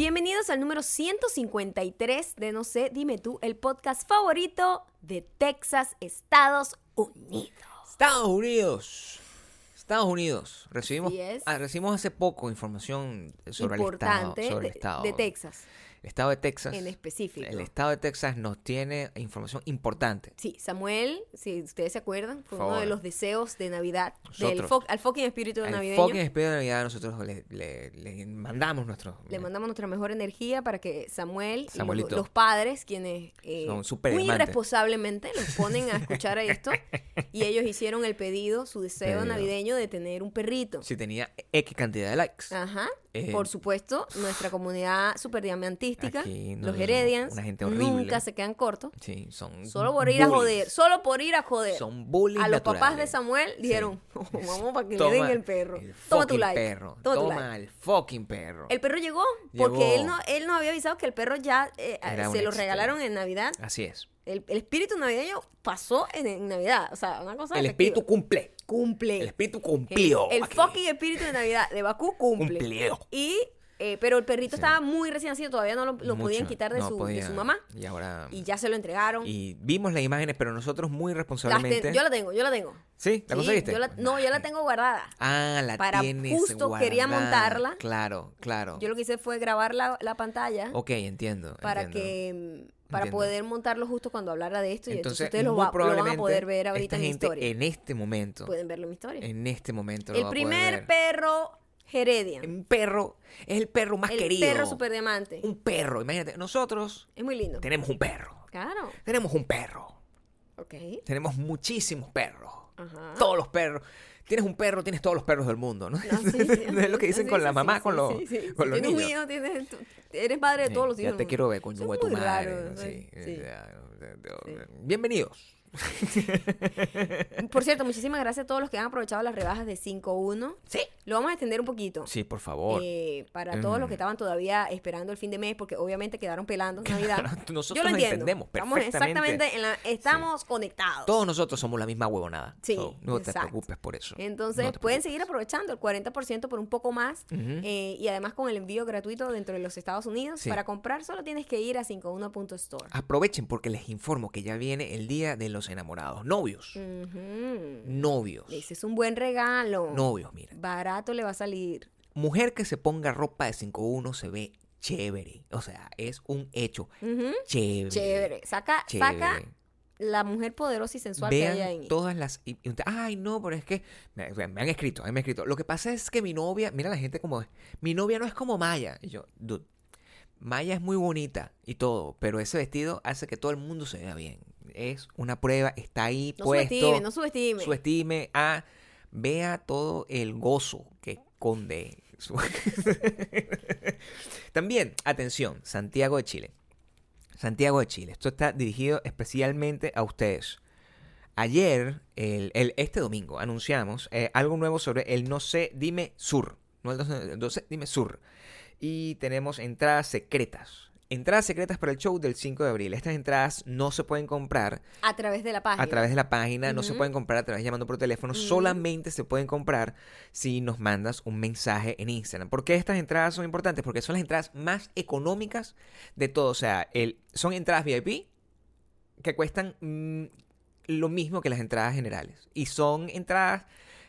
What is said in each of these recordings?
Bienvenidos al número 153 de No sé, dime tú, el podcast favorito de Texas, Estados Unidos. Estados Unidos. Estados Unidos. Recibimos, ah, recibimos hace poco información sobre Importante el estado. Sobre de, el estado. de Texas, El estado de Texas. en específico. El estado de Texas nos tiene información importante. Sí, Samuel, si ustedes se acuerdan, fue uno de los deseos de Navidad, del fo- al fucking espíritu Al navideño. fucking espíritu de Navidad nosotros le, le- le mandamos nuestro... Le mandamos nuestra mejor energía para que Samuel y los, padres, quienes eh, Son muy irresponsablemente los ponen a escuchar esto, y ellos hicieron el pedido, su deseo navideño de tener un perrito. Si tenía X cantidad de likes. Ajá. Eh, Por supuesto, nuestra comunidad super diamantística, no, los Heredians, una gente horrible. nunca se quedan cortos. Sí, son Solo por ir a joder, solo por ir a joder. Son bullies a los papás de. Samuel Sí. dijeron, vamos para que Toma le den el perro. el Toma tu like. perro. Toma tu like. el fucking perro. El perro llegó porque Llegó. él no, él no había avisado que el perro ya eh, se lo regalaron en Navidad. Así es. El, el espíritu navideño pasó en, en Navidad. O sea, una cosa El efectiva. espíritu cumple. cumple. El espíritu cumplió. El, fucking espíritu de Navidad de Bakú cumple. Cumplió. Y, eh, pero el perrito Sí. estaba muy recién nacido, todavía no lo, lo podían quitar de, No su, de su mamá. Y ahora. Y ya se lo entregaron. y vimos las imágenes, pero nosotros muy responsablemente. ten- yo la tengo, yo la tengo. ¿Sí? ¿La Sí, conseguiste? yo la- no, yo la tengo guardada. Ah, la Para- tienes justo quería montarla. Claro, claro. Yo lo que hice fue grabar la, la pantalla Ok, entiendo. para entiendo. que para Entiendo. poder montarlo justo cuando hablara de esto y entonces, ustedes lo, va- lo van a poder ver ahorita en mi historia. en este momento, Pueden verlo en mi historia. en este momento lo el primer perro Heredian. Un perro es el perro más el querido. perro super diamante. Un perro, imagínate, nosotros Es muy lindo. tenemos un perro. Claro. Tenemos un perro. Ok. Tenemos muchísimos perros. Ajá. Todos los perros. Tienes un perro, tienes todos los perros del mundo, ¿no? No, sí, sí, No es lo que dicen sí, con la mamá, con los, con los tienes un niños. hijo, tienes- eres madre de todos los hijos. Ya te quiero ver con tu, madre. Sí. Bienvenidos. Por cierto, muchísimas gracias a todos los que han aprovechado las rebajas de 5.1. Sí. Lo vamos a extender un poquito. Sí, por favor. eh, para todos los que estaban todavía esperando el fin de mes, porque obviamente quedaron pelando Navidad. Nosotros Yo lo entiendo. entendemos Estamos perfectamente. exactamente en la, estamos conectados. Todos nosotros somos la misma huevonada. Sí, So, no te exacto. preocupes por eso. Entonces No pueden seguir aprovechando el 40% por un poco más eh, y además con el envío gratuito dentro de los Estados Unidos. Sí. Para comprar solo tienes que ir a 51.store. Aprovechen porque les informo que ya viene el día de los enamorados. Novios. Novios. Ese es un buen regalo. Novios, mira. Barato le va a salir. Mujer que se ponga ropa de 5-1 se ve chévere. O sea, es un hecho. Chévere. Chévere. Saca, Chévere. saca la mujer poderosa y sensual que hay Vean ahí. todas las... y- y usted, Ay, no, pero es que... Me, me han escrito, me han escrito. Lo que pasa es que mi novia... Mira la gente como es. Mi novia no es como Maya. Y yo, dude, Maya es muy bonita y todo, pero ese vestido hace que todo el mundo se vea bien. Es una prueba, está ahí No puesto. subestime, no subestime. subestime a vea todo el gozo que esconde su- también atención Santiago de Chile. Santiago de Chile esto está dirigido especialmente a ustedes. Ayer el, el- este domingo anunciamos eh, algo nuevo sobre el no sé dime sur. No el no sé- el no sé dime sur. Y tenemos entradas secretas entradas secretas para el show del 5 de abril estas entradas no se pueden comprar A través de la página. a través de la página, no se pueden comprar a través de llamando por teléfono, Ujú. solamente se pueden comprar si nos mandas un mensaje en Instagram. ¿Por qué estas entradas son importantes? Porque son las entradas más económicas de todo. O sea, el, son entradas VIP que cuestan mm, lo mismo que las entradas generales. Y son entradas,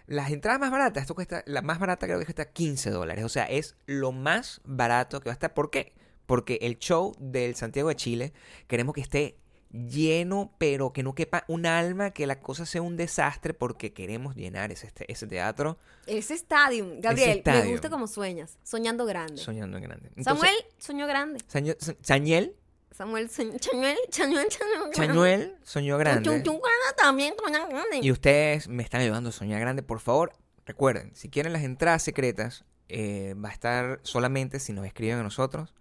las entradas más baratas, esto cuesta, la más barata creo que cuesta 15 dólares. O sea, es lo más barato que va a estar. ¿Por qué? Porque el show del Santiago de Chile queremos que esté lleno, pero que no quepa un alma, que la cosa sea un desastre, porque queremos llenar ese, este- ese teatro Ese estadio. Gabriel, me estadio. gusta como sueñas. Soñando grande. soñando en grande. Entonces, Samuel soñó grande. Saño- Sa- Sañel, Samuel soñó. Chañuel, Chañuel, Chañuel. Chañuel soñó grande. También soñó grande. Y ustedes me están ayudando a soñar grande. Por favor, recuerden, si quieren las entradas secretas, eh, va a estar solamente si nos escriben a nosotros.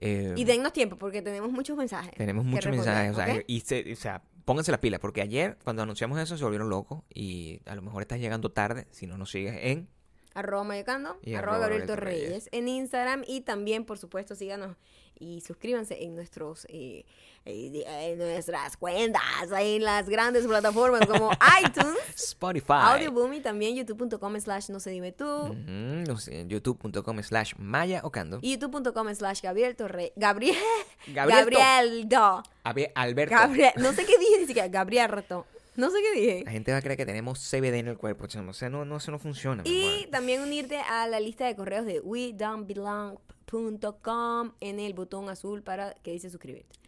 Eh, Y dennos tiempo porque tenemos muchos mensajes. tenemos muchos mensajes. o sea, y, se- o sea, pónganse las pilas, porque ayer, cuando anunciamos eso, se volvieron locos. Y a lo mejor estás llegando tarde, si no nos sigues en arroba mayocando, Y arroba arroba Gabriel Torreyes Torreyes. en Instagram y también, por supuesto, síganos y suscríbanse en nuestros eh, eh, en nuestras cuentas, en las grandes plataformas como iTunes, Spotify. Audio Boom y también youtube.com slash no se dime tú Ujú, no sé, youtube.com slash maya ocando. y youtube.com slash Gabriel Torre Gabriel Gabriel Gabriel Do. Alberto. Gabriel no sé qué dije ni siquiera Gabriel Reto no sé qué dije La gente va a creer que tenemos CBD en el cuerpo, chamo. O sea, no, no, eso no funciona. Y también unirte a la lista de correos de we.don'tbelong.com en el botón azul para que dice suscribirte.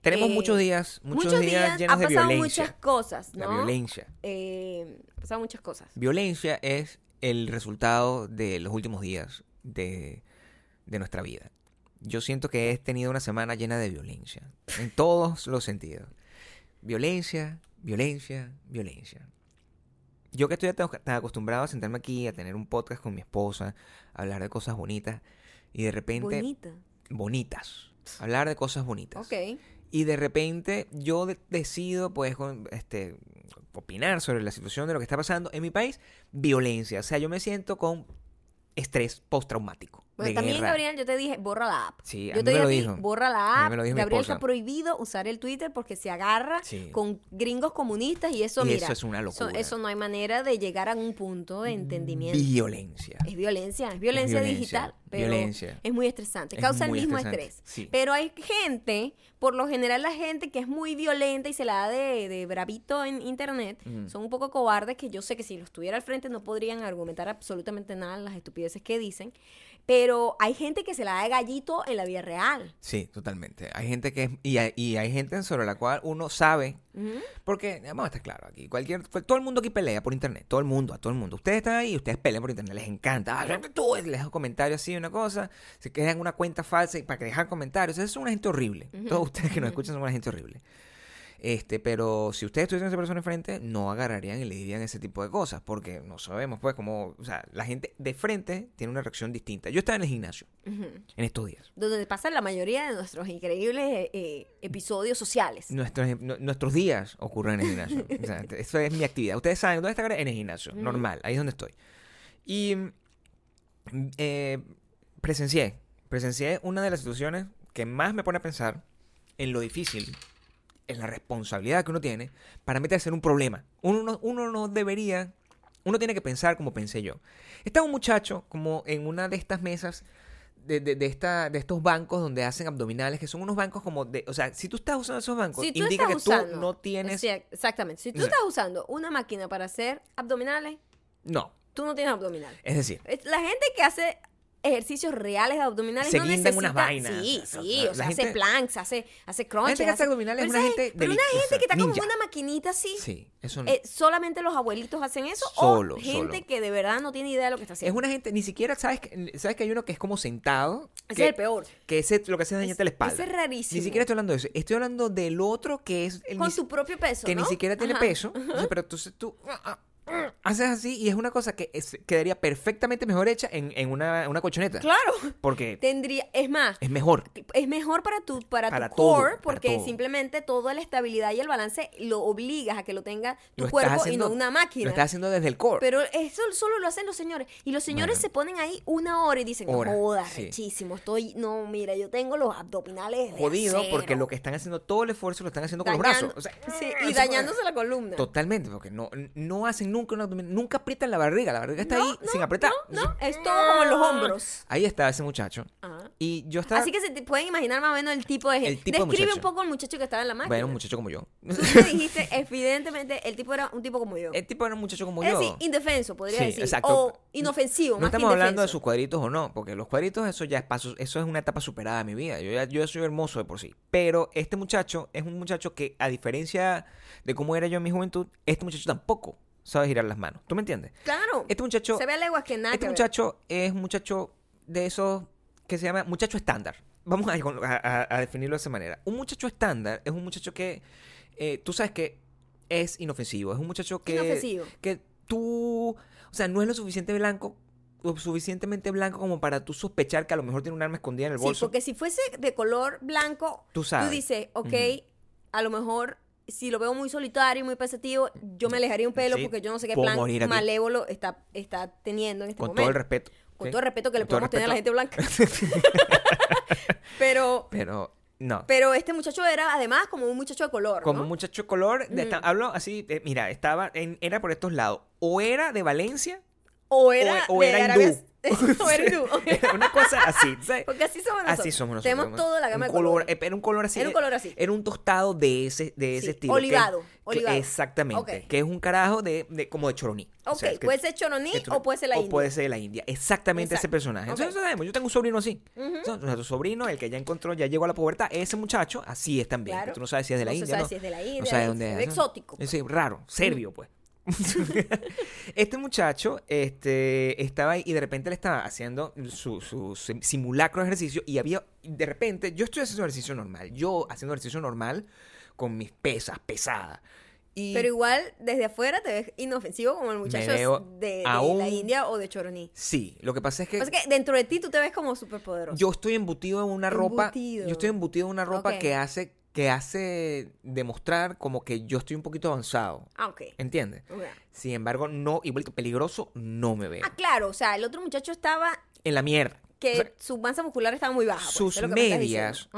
Tenemos eh, muchos días, muchos, días, llenos de pasado violencia. muchas cosas, La ¿no? violencia. Eh, han pasado muchas cosas. Violencia es el resultado de los últimos días de, de nuestra vida. Yo siento que he tenido una semana llena de violencia, en todos los sentidos. Violencia, violencia, violencia. Yo que estoy tan acostumbrado a sentarme aquí, a tener un podcast con mi esposa, a hablar de cosas bonitas, y de repente... Bonita. Bonitas. Hablar de cosas bonitas. Ok. Y de repente yo de- decido, pues, con- este, opinar sobre la situación de lo que está pasando en mi país. Violencia. O sea, yo me siento con estrés postraumático. De también, guerra. Gabriel, yo te dije, borra la app. Sí, a yo mí te me dije lo a dijo. borra A la app. Gabriel está prohibido usar el Twitter porque se agarra Sí. con gringos comunistas y eso, Y mira. eso es una locura. eso no hay manera de llegar a un punto de entendimiento. Violencia. Es violencia, es violencia, violencia, digital. Pero violencia. Es muy estresante. Es Causa el mismo estresante, estrés. sí. Pero hay gente, por lo general la gente que es muy violenta y se la da de, de bravito en internet, Mm. son un poco cobardes que yo sé que si los tuviera al frente no podrían argumentar absolutamente nada las estupideces que dicen. Pero hay gente que se la da de gallito en la vida real. Sí, totalmente. Hay gente que es, y hay, y hay gente sobre la cual uno sabe, porque vamos a estar claro aquí, cualquier, todo el mundo aquí pelea por internet, todo el mundo, a todo el mundo. Ustedes están ahí, y ustedes pelean por internet, les encanta. Ah, tú les dejan comentarios así, una cosa, se quedan una cuenta falsa y para que dejar comentarios. Eso es una gente horrible. Todos ustedes que nos escuchan son una gente horrible. Este, pero si ustedes tuvieran a esa persona enfrente, no agarrarían y le dirían ese tipo de cosas, porque no sabemos, pues, cómo, o sea, la gente de frente tiene una reacción distinta. Yo estaba en el gimnasio en estos días. Donde pasan la mayoría de nuestros increíbles eh, episodios sociales. Nuestros, nu- nuestros días ocurren en el gimnasio. O sea, eso es mi actividad. Ustedes saben dónde está en el gimnasio, normal, ahí es donde estoy. Y eh, presencié, presencié una de las situaciones que más me pone a pensar en lo difícil, en la responsabilidad que uno tiene para meterse en un problema. Uno no, uno no debería, uno tiene que pensar como pensé yo. Estaba un muchacho como en una de estas mesas de, de, de esta, de estos bancos donde hacen abdominales, que son unos bancos como de, o sea, si tú estás usando esos bancos, Si tú indica que estás tú usando, no tienes, Sí, exactamente. Si tú estás usando una máquina para hacer abdominales, no, tú no tienes abdominales. es decir, Es- La gente que hace ejercicios reales de abdominales Se no necesita... unas vainas. Sí, sí, la o sea, gente- hace planks, hace, hace la crunches. gente que hace abdominales es pero una gente Pero una gente que está como ninja. en una maquinita así. sí, eso no. eh, solamente los abuelitos hacen eso Solo, o gente solo. que de verdad no tiene idea de lo que está es haciendo. una gente, ni siquiera sabes que, sabes que hay uno que es como sentado, Ese que, es el peor. que ese lo que hace es dañarte la espalda. Ese es rarísimo. Ni siquiera estoy hablando de eso, estoy hablando del otro que es el Con ni- su propio peso, que ¿no? ni siquiera tiene Ajá. peso, pero entonces tú ah, ah, haces así y es una cosa que es- quedaría perfectamente mejor hecha en, en una, una colchoneta. Claro. Porque Tendría, es más, es mejor. es mejor para tu para, Para tu todo, core porque todo. simplemente toda la estabilidad y el balance lo obligas a que lo tenga tu Lo cuerpo y haciendo- no una máquina. Lo estás haciendo desde el core. Pero eso solo lo hacen los señores. Y los señores Bueno. se ponen ahí una hora y dicen, Hora, no jodas, sí. rechísimo, estoy, no, mira, yo tengo los abdominales de Jodido acero". porque lo que están haciendo, todo el esfuerzo lo están haciendo con los brazos. O sea, sí, y dañándose la columna. Totalmente, porque no, no hacen nunca un abdominal, nunca aprietan la barriga, la barriga está No, ahí no, sin apretar. No, no, es todo como en los hombros. Ahí está ese muchacho. Ajá. Y yo estaba. Así que se te pueden imaginar más o menos el tipo de gente. El de Describe muchacho. un poco al muchacho que estaba en la máquina. Bueno, un muchacho como yo. Tú me dijiste, evidentemente, el tipo era un tipo como yo. El tipo era un muchacho como es yo. decir, indefenso, podría Sí, decir. exacto. O inofensivo, No más que estamos hablando de sus cuadritos o no, porque los cuadritos eso ya es paso, eso es una etapa superada de mi vida. Yo ya, yo ya soy hermoso de por sí. Pero este muchacho es un muchacho que, a diferencia de cómo era yo en mi juventud, este muchacho tampoco sabe girar las manos. ¿Tú me entiendes? Claro. Este muchacho, se ve a leguas que nada este que ver. muchacho es un muchacho de esos que se llama muchacho estándar. Vamos a, a- a definirlo de esa manera. Un muchacho estándar es un muchacho que eh, tú sabes que es inofensivo. Es un muchacho que, Inofensivo. que tú, o sea, no es lo suficiente blanco, lo suficientemente blanco como para tú sospechar que a lo mejor tiene un arma escondida en el Sí, bolso. porque si fuese de color blanco, Tú sabes. dices, ok, a lo mejor si lo veo muy solitario, muy pensativo, yo me alejaría un pelo Sí, porque yo no sé qué plan malévolo está, está teniendo en este Con momento. todo el respeto. Con ¿sí? todo el respeto que le Con podemos tener a la gente blanca. pero, Pero no. pero este muchacho era además como un muchacho de color, Como ¿no? un muchacho color, de esta- hablo así, eh, mira, estaba, en- era por estos lados. O era de Valencia, O era, o de era hindú. o una cosa así. ¿sabes? Porque así somos nosotros. Así somos nosotros. Tenemos toda la gama un de color, Era un color así. Era un color así. Era un tostado de ese, de ese Sí, estilo. que- olivado, que- olivado. exactamente. Que es un carajo de, de- como de choroní. O Ok, sea, que- puede ser choroní o puede ser la o India. puede ser la India. Exactamente ese personaje. Ok. Entonces sabemos, yo tengo un sobrino así. Entonces, nuestro sobrino, el que ya encontró, ya llegó a la pubertad, ese muchacho así es también. Claro. tú no sabes si es de la No India. ¿no? si es de la No India, sabes es- dónde es. exótico. Sí, raro, serbio, pues. este muchacho este, estaba ahí y de repente le estaba haciendo su, su sim- simulacro de ejercicio y había, de repente, yo estoy haciendo ejercicio normal, yo haciendo ejercicio normal con mis pesas pesadas. Y Pero igual, desde afuera te ves inofensivo como el muchacho de, de aún- la India o de Choroní. sí, lo que pasa es que, Pasa que dentro de ti tú te ves como súper poderoso. yo estoy embutido en una ropa, Embutido. yo estoy embutido en una ropa Ok. que hace que hace demostrar como que yo estoy un poquito avanzado, Ah, ok. ¿entiendes? Sin embargo, no, igual peligroso, no me veo. Ah, claro, o sea, el otro muchacho estaba En la mierda. Que O sea, su masa muscular estaba muy baja. pues, sus lo que medias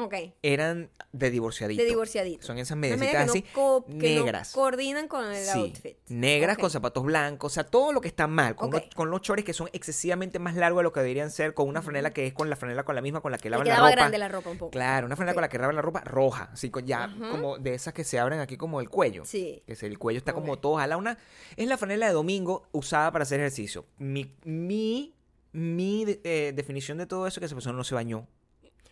eran de divorciadito. De divorciadito. Son esas medias así, no co- que no negras. coordinan con el Sí, outfit. negras con zapatos blancos, o sea, todo lo que está mal, con, los, con los chores que son excesivamente más largos de lo que deberían ser, con una franela que es con la franela con la misma con la que lavan la ropa. grande la ropa un poco. Claro, una franela con la que lavan la ropa roja, así con ya como de esas que se abren aquí como el cuello. Sí. Que el cuello está como todo jalado. Una, es la franela de domingo usada para hacer ejercicio. Mi, mi, mi eh, definición de todo eso es que esa persona no se bañó.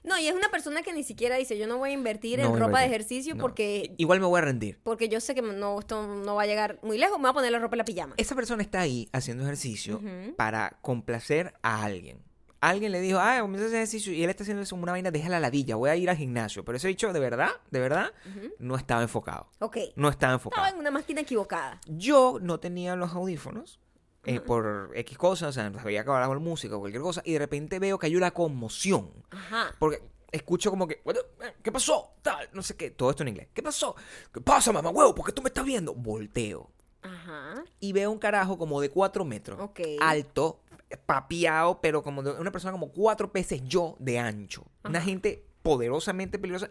No, y es una persona que ni siquiera dice, yo no voy a invertir No en ropa de ejercicio No. porque, Igual me voy a rendir. porque yo sé que no, esto no va a llegar muy lejos, me voy a poner la ropa en la pijama. Esa persona está ahí haciendo ejercicio para complacer a alguien. Alguien le dijo, ah, comienza a hacer ejercicio y él está haciendo eso una vaina, deja la ladilla, voy a ir al gimnasio. Pero ese dicho, de verdad, de verdad, no estaba enfocado. Ok. No estaba Estaba enfocado. en una máquina equivocada. Yo no tenía los audífonos eh, por X cosas, o sea, había acabado la música o cualquier cosa, y de repente veo que hay una conmoción. Ajá. Porque escucho como que, "What the- ¿qué pasó? Tal, no sé qué, todo esto en inglés. ¿Qué pasó? ¿Qué pasa, mamá huevo? ¿Por qué tú me estás viendo? Volteo. Ajá. y veo un carajo como de 4 metros. Alto, papiado, pero como de una persona como cuatro veces yo de ancho. Una gente poderosamente peligrosa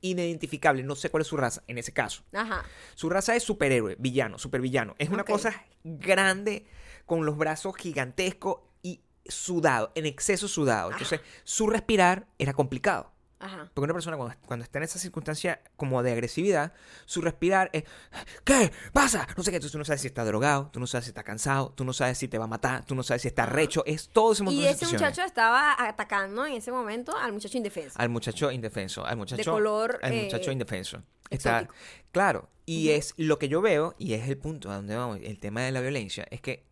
inidentificable. No sé cuál es su raza en ese caso. Ajá. Su raza es superhéroe, villano, supervillano. Es una cosa grande, con los brazos gigantescos y sudado, en exceso sudado. Entonces, su respirar era complicado. Ajá. Porque una persona cuando, cuando está en esa circunstancia como de agresividad, su respirar es, ¿qué pasa? No sé qué, entonces tú no sabes si está drogado, tú no sabes si está cansado, tú no sabes si te va a matar, tú no sabes si está recho, es todo ese montón Y de ese muchacho estaba atacando en ese momento al muchacho indefenso. Al muchacho indefenso, al muchacho... color, Al eh, muchacho indefenso. Está, exótico. claro, y es lo que yo veo, y es el punto a donde vamos, el tema de la violencia, es que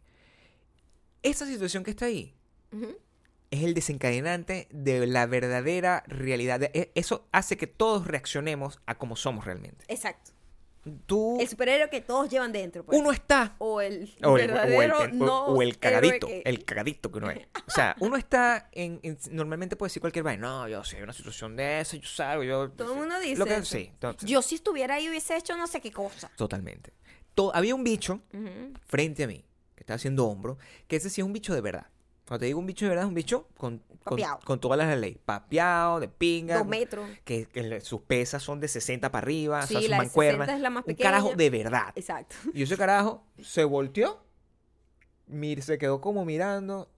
esa situación que está ahí, Ujú. Es el desencadenante de la verdadera realidad. E- Eso hace que todos reaccionemos a como somos realmente. Exacto. Tú, El superhéroe que todos llevan dentro. pues. uno está O el o el, o verdadero el- no o el cagadito, que- el cagadito que uno es. O sea, uno está en, en- normalmente puede decir cualquier vaina, no, yo sé, una situación de esa, yo salgo, yo Todo el mundo dice lo que sí, Yo si estuviera ahí hubiese hecho no sé qué cosa. totalmente. To- había un bicho frente a mí que estaba haciendo hombro, que ese sí es un bicho de verdad. Cuando te digo un bicho de verdad, es un bicho con, con, con todas las leyes. Papeado, de pinga. Dos metros. Que, que sus pesas son de 60 para arriba, o sea, Sí, sus la de mancuernas. 60 es la más Un pequeña. carajo de verdad. Exacto. Y ese carajo se volteó, mir- se quedó como mirando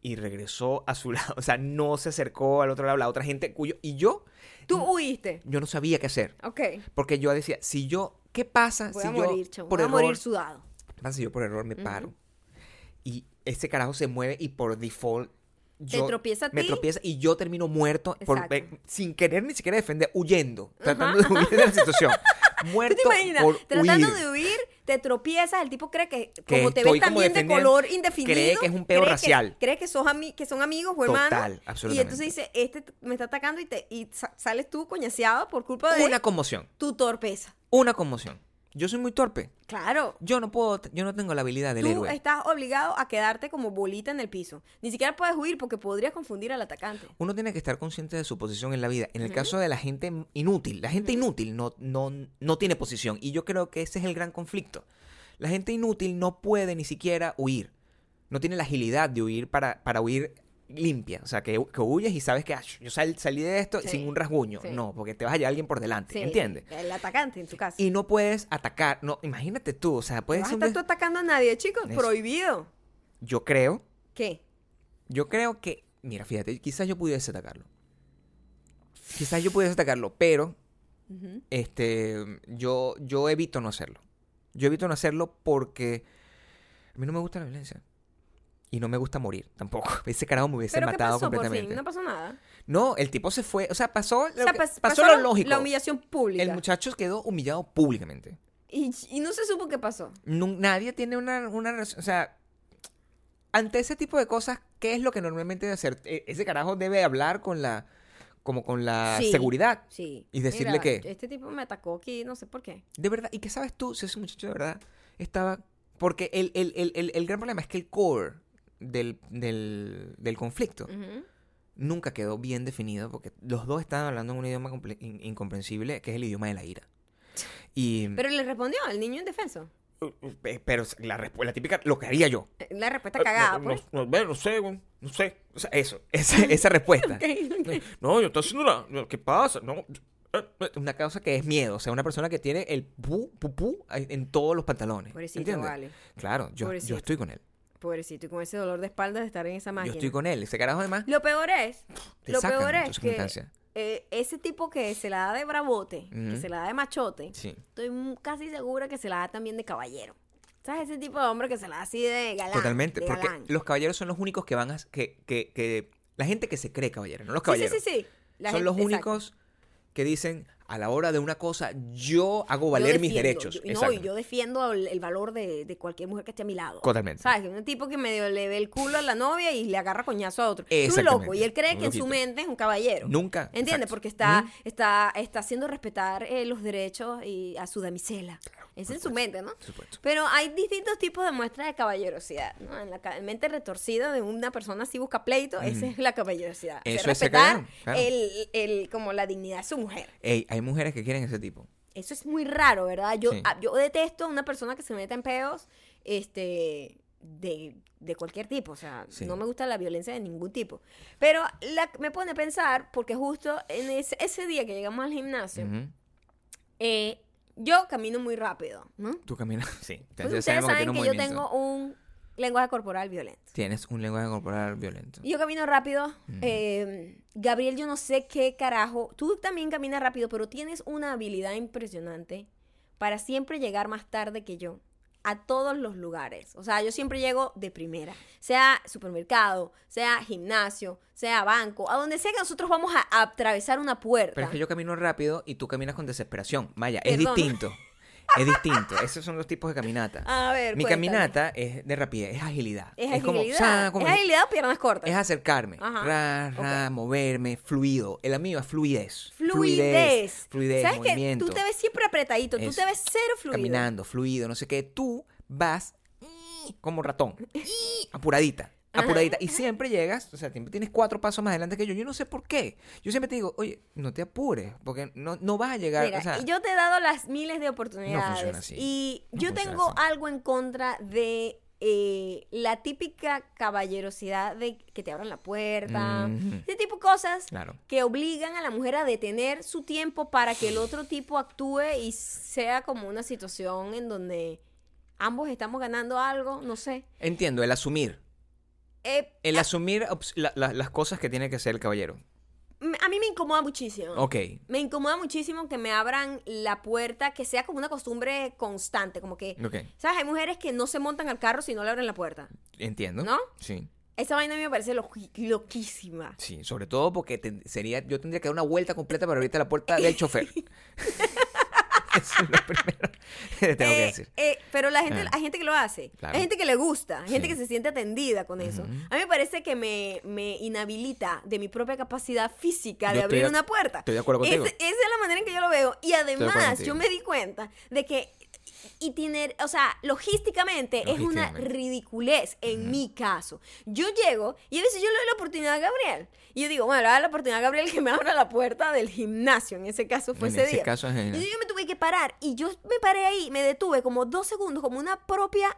y regresó a su lado. O sea, no se acercó al otro lado, la otra gente cuyo. Y yo, Tú huiste. yo no sabía qué hacer. Ok. Porque yo decía, si yo, ¿qué pasa Voy si a yo morir, chavo. por Voy a error, morir sudado. ¿qué pasa si yo por error me paro? Y ese carajo se mueve y por default Te tropieza a me ti. tropieza y yo termino muerto por- eh, sin querer ni siquiera defender, huyendo, tratando de huir de la situación. ¿Tú Muerto te imaginas? por Tratando huir. de huir, te tropiezas, el tipo cree que, Que como te ves también de color indefinido, cree que es un peo cree racial. cree que, sos que son amigos o Total, hermanos. Y absolutamente. entonces dice, este me está atacando y, te, y sa- sales tú coñaseado por culpa de Una conmoción. tu torpeza. Una conmoción. Yo soy muy torpe. Claro. Yo no puedo, yo no tengo la habilidad del Tú héroe. estás obligado a quedarte como bolita en el piso. Ni siquiera puedes huir porque podrías confundir al atacante. Uno tiene que estar consciente de su posición en la vida. En el caso de la gente inútil, la gente inútil no, no, no tiene posición. Y yo creo que ese es el gran conflicto. La gente inútil no puede ni siquiera huir. No tiene la agilidad de huir para, para huir limpia. O sea, que, que huyes y sabes que "Ah, yo sal- salí de esto Sí, sin un rasguño. sí. No, porque te vas a llevar a alguien por delante. Sí, ¿Entiendes? El atacante en tu caso. Y no puedes atacar. No, imagínate tú. O sea, no puedes vas a estar tú atacando a nadie, chicos. Eso. Prohibido. Yo creo ¿Qué? Yo creo que, mira, fíjate, quizás yo pudiese atacarlo. Quizás yo pudiese atacarlo, pero este, yo, yo evito no hacerlo. Yo evito no hacerlo porque a mí no me gusta la violencia. Y no me gusta morir tampoco. Ese carajo me hubiese ¿Pero qué matado pasó por completamente. fin? No pasó nada. No, el tipo se fue. O sea, pasó, lo O sea, que- pas- pasó pasó lo lógico. La humillación pública. el muchacho quedó humillado públicamente. y, y no se supo qué pasó. Nu- nadie tiene una, una relación- O sea, ante ese tipo de cosas, ¿qué es lo que normalmente debe hacer? E- Ese carajo debe hablar con la. como con la Sí. seguridad. Sí. ¿Y decirle Mira, qué? Este tipo me atacó aquí, no sé por qué. De verdad. ¿Y qué sabes tú si ese muchacho de verdad estaba. Porque el, el, el, el, el gran problema es que el core del, del, del conflicto Ujú. nunca quedó bien definido porque los dos estaban hablando en un idioma in- incomprensible que es el idioma de la ira. Y. Pero le respondió el niño indefenso. Pe- pero la, la típica, lo que haría yo. Eh, La respuesta cagada, no, pues. no, no, no sé, no sé. O sea, eso, esa, esa respuesta. Ok, ok. No, yo estoy haciendo la... ¿Qué pasa? No. eh, eh, Una causa que es miedo. O sea, una persona que tiene el pu, pupú en todos los pantalones. Pobrecito, ¿Entiendes? vale. Claro, yo, yo estoy con él. Pobrecito, y con ese dolor de espalda de estar en esa máquina. Yo estoy con él. Ese carajo además Lo peor es, te lo sacan peor de es que circunstancia. eh, ese tipo que se la da de bravote, que Ujú. se la da de machote, Sí. estoy mu- casi segura que se la da también de caballero. ¿Sabes? Ese tipo de hombre que se la da así de galán. Totalmente. de Porque galán. los caballeros son los únicos que van a... Que, que, que, la gente que se cree caballero, no los Sí, caballeros. sí, sí, sí. La son gente- los exacto. únicos que dicen, a la hora de una cosa, yo hago Yo valer mis derechos. yo- no, y yo defiendo el, el valor de, de cualquier mujer que esté a mi lado. Totalmente. ¿Sabes? Que Un tipo que medio le ve el culo a la novia y le agarra coñazo a otro. Es un loco. Y él cree Un que en su mente es un caballero. Nunca. ¿Entiendes? exacto. Porque está, está, está haciendo respetar eh, los derechos y a su damisela. Es en su mente, ¿no? Supuesto. Pero hay distintos tipos de muestras de caballerosidad, ¿no? En la ca- mente retorcida de una persona así busca pleito, esa es la caballerosidad. Eso es ser respetar claro. el, el, como la dignidad de su mujer. Ey, hay mujeres que quieren ese tipo. Eso es muy raro, ¿verdad? Yo, Sí. ah, yo detesto a una persona que se meta en peos este, de, de cualquier tipo. O sea, Sí. no me gusta la violencia de ningún tipo. Pero la, me pone a pensar, porque justo en ese, ese día que llegamos al gimnasio, eh, yo camino muy rápido, ¿no? Tú caminas. Sí. Pues ustedes saben que yo tengo un lenguaje corporal violento. Tienes un lenguaje corporal violento. Yo camino rápido. eh, Gabriel, yo no sé qué carajo. Tú también caminas rápido, pero tienes una habilidad impresionante para siempre llegar más tarde que yo a todos los lugares. O sea, yo siempre llego de primera. Sea supermercado, sea gimnasio, sea banco, a donde sea que nosotros vamos a, a atravesar una puerta. Pero es que yo camino rápido y tú caminas con desesperación. Vaya, es Perdón. distinto. Es distinto. Esos son los tipos de caminata. A ver, Mi cuéntame. caminata es de rapidez, es agilidad. Es agilidad. como, como- es agilidad o piernas cortas. es acercarme, Ajá, ra, ra, moverme, fluido. El mío es fluidez. Fluidez. Fluidez, ¿Sabes que movimiento. Tú te ves siempre apretadito, tú te ves cero fluido. Caminando, fluido, no sé qué. Tú vas como ratón. apuradita. Apuradita. Y siempre llegas, o sea, siempre tienes cuatro pasos más adelante que yo. Yo no sé por qué. Yo siempre te digo, oye, no te apures, porque no, no vas a llegar. Mira, o sea, yo te he dado las miles de oportunidades. funciona así. Y No yo tengo así. algo en contra de eh, la típica caballerosidad de que te abran la puerta. Ujú. Ese tipo de cosas Claro. que obligan a la mujer a detener su tiempo para que el otro tipo actúe y sea como una situación en donde ambos estamos ganando algo, no sé. Entiendo, el asumir. Eh, El asumir la- la- las cosas que tiene que hacer el caballero. a mí me incomoda muchísimo. Ok. Me incomoda muchísimo que me abran la puerta, que sea como una costumbre constante, como que. ¿sabes? Hay mujeres que no se montan al carro si no le abren la puerta. Entiendo. ¿No? Sí. Esa vaina a mí me parece loqui- loquísima. Sí, sobre todo porque te- sería, yo tendría que dar una vuelta completa para abrirte la puerta del chofer. Eso es lo primero que tengo que Eh, decir. eh, pero la gente, Ah. hay gente que lo hace. Claro. Hay gente que le gusta. Hay gente que se siente atendida con eso. A mí me parece que me, me inhabilita de mi propia capacidad física de Yo abrir una puerta. estoy de acuerdo contigo. Esa, esa es la manera en que yo lo veo. Y además, yo me di cuenta de que y tener, o sea, logísticamente, es una ridiculez en mi caso. Yo llego y a veces yo le doy la oportunidad a Gabriel. Y yo digo, bueno, le dar la oportunidad a Gabriel que me abra la puerta del gimnasio. En ese caso fue En ese, ese día. caso es y genial. yo me tuve que parar y yo me paré ahí, me detuve como dos segundos, como una propia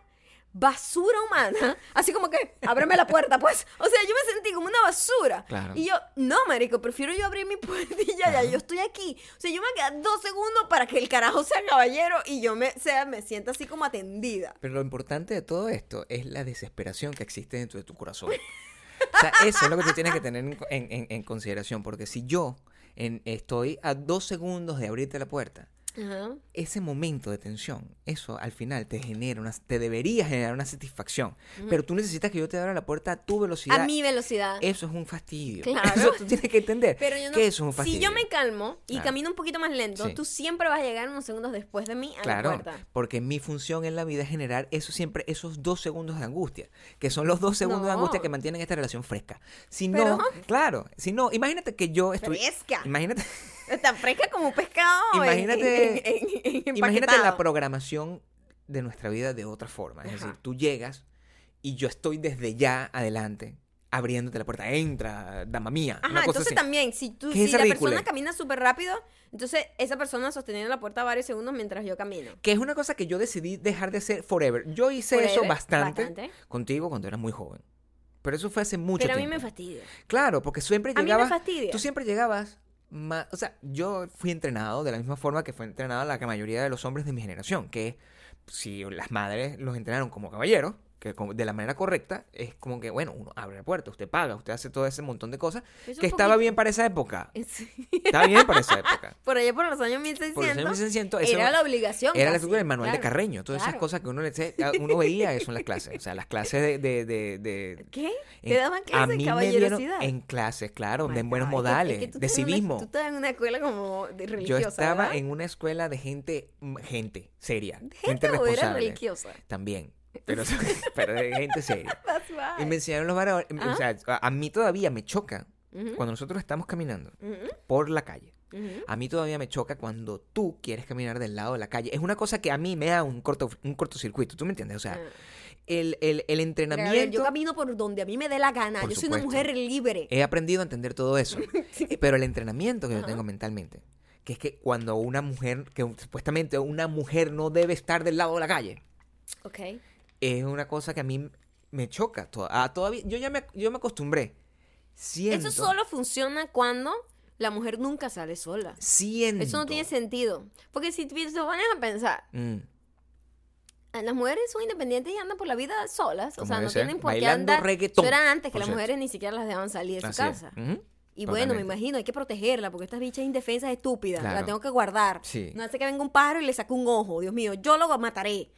basura humana, así como que, ábreme la puerta, pues. O sea, yo me sentí como una basura. Claro. Y yo, no, marico, prefiero yo abrir mi puertilla, ya, yo estoy aquí. O sea, yo me quedé dos segundos para que el carajo sea caballero y yo me, sea, me sienta así como atendida. Pero lo importante de todo esto es la desesperación que existe dentro de tu corazón. O sea, eso es lo que tú tienes que tener en, en- en- en consideración. Porque si yo en- estoy a dos segundos de abrirte la puerta, Ajá. ese momento de tensión, eso al final te genera una, te debería generar una satisfacción. Pero tú necesitas que yo te abra la puerta a tu velocidad. A mi velocidad. Eso es un fastidio. Claro. Eso tú tienes que entender. Pero yo no, que eso es un fastidio. si yo me calmo y Claro. camino un poquito más lento, Sí. tú siempre vas a llegar unos segundos después de mí a la Claro, puerta. porque mi función en la vida es generar eso siempre, esos dos segundos de angustia, que son los dos segundos de angustia que mantienen esta relación fresca. Si no, Pero- claro, si no, imagínate que yo estoy... Fresca. Imagínate, Tan fresca como un pescado. Imagínate- en- en- en- imagínate la programación de nuestra vida de otra forma. Es Ajá. decir, tú llegas y yo estoy desde ya adelante abriéndote la puerta. Entra, dama mía. Ajá, una cosa entonces así. también, si, tú, ¿Qué es si la ridícula? persona camina súper rápido, entonces esa persona sosteniendo la puerta varios segundos mientras yo camino. Que es una cosa que yo decidí dejar de hacer forever. Yo hice eso Forever, bastante, bastante. contigo cuando eras muy joven. Pero eso fue hace mucho Pero a mí tiempo. me fastidia. Claro, porque siempre A mí me llegabas. fastidia. Tú siempre llegabas más. O sea, yo fui entrenado de la misma forma que fue entrenada la mayoría de los hombres de mi generación. Que si las madres los entrenaron como caballeros, que de la manera correcta, es como que, bueno, uno abre la puerta, usted paga, usted hace todo ese montón de cosas. Es que estaba bien para esa época. Sí. Estaba bien para esa época. Por allá por los años 1600, Por los años 1600, eso era la obligación. Era la estructura del manual de Carreño. Todas esas cosas que uno, le, uno veía eso en las clases. O sea, las clases de- de- de- de, ¿Qué? En- ¿Te daban clases de caballerosidad? en clases, claro, de buenos modales, es que de una- civismo. tú estás en una escuela como de Yo religiosa, estaba ¿verdad? en una escuela de gente, mm, gente seria, gente, ¿Gente responsable. religiosa? También, pero, pero de gente seria. That's Y me enseñaron los varones, o Ajá. sea, a, a mí todavía me choca Ujú, cuando nosotros estamos caminando ujú, por la calle. ujú. A mí todavía me choca cuando tú quieres caminar del lado de la calle. Es una cosa que a mí me da un, corto, un cortocircuito, ¿tú me entiendes? O sea, Ah. el, el, el Gabriel, entrenamiento... yo camino por donde a mí me dé la gana. Por yo soy una supuesto. mujer libre. He aprendido a entender todo eso. Eh, Pero el entrenamiento que yo Ajá. tengo mentalmente, que es que cuando una mujer, que supuestamente una mujer no debe estar del lado de la calle, Ok. Es una cosa que a mí me choca. Ah, todavía, yo ya me, yo me acostumbré. Siento, Eso solo funciona cuando la mujer nunca sale sola. siento. Eso no tiene sentido. Porque si te pones a pensar, Mm, las mujeres son independientes y andan por la vida solas. O Como sea, debe no ser. tienen por qué andar. reggaetón, Eso era antes, que las mujeres ni siquiera las dejaban salir de su así casa. Y bueno, me imagino, hay que protegerla porque estas bichas indefensas estúpidas. La Claro. tengo que guardar. Sí. No hace que venga un pájaro y le saque un ojo. Dios mío, yo lo mataré.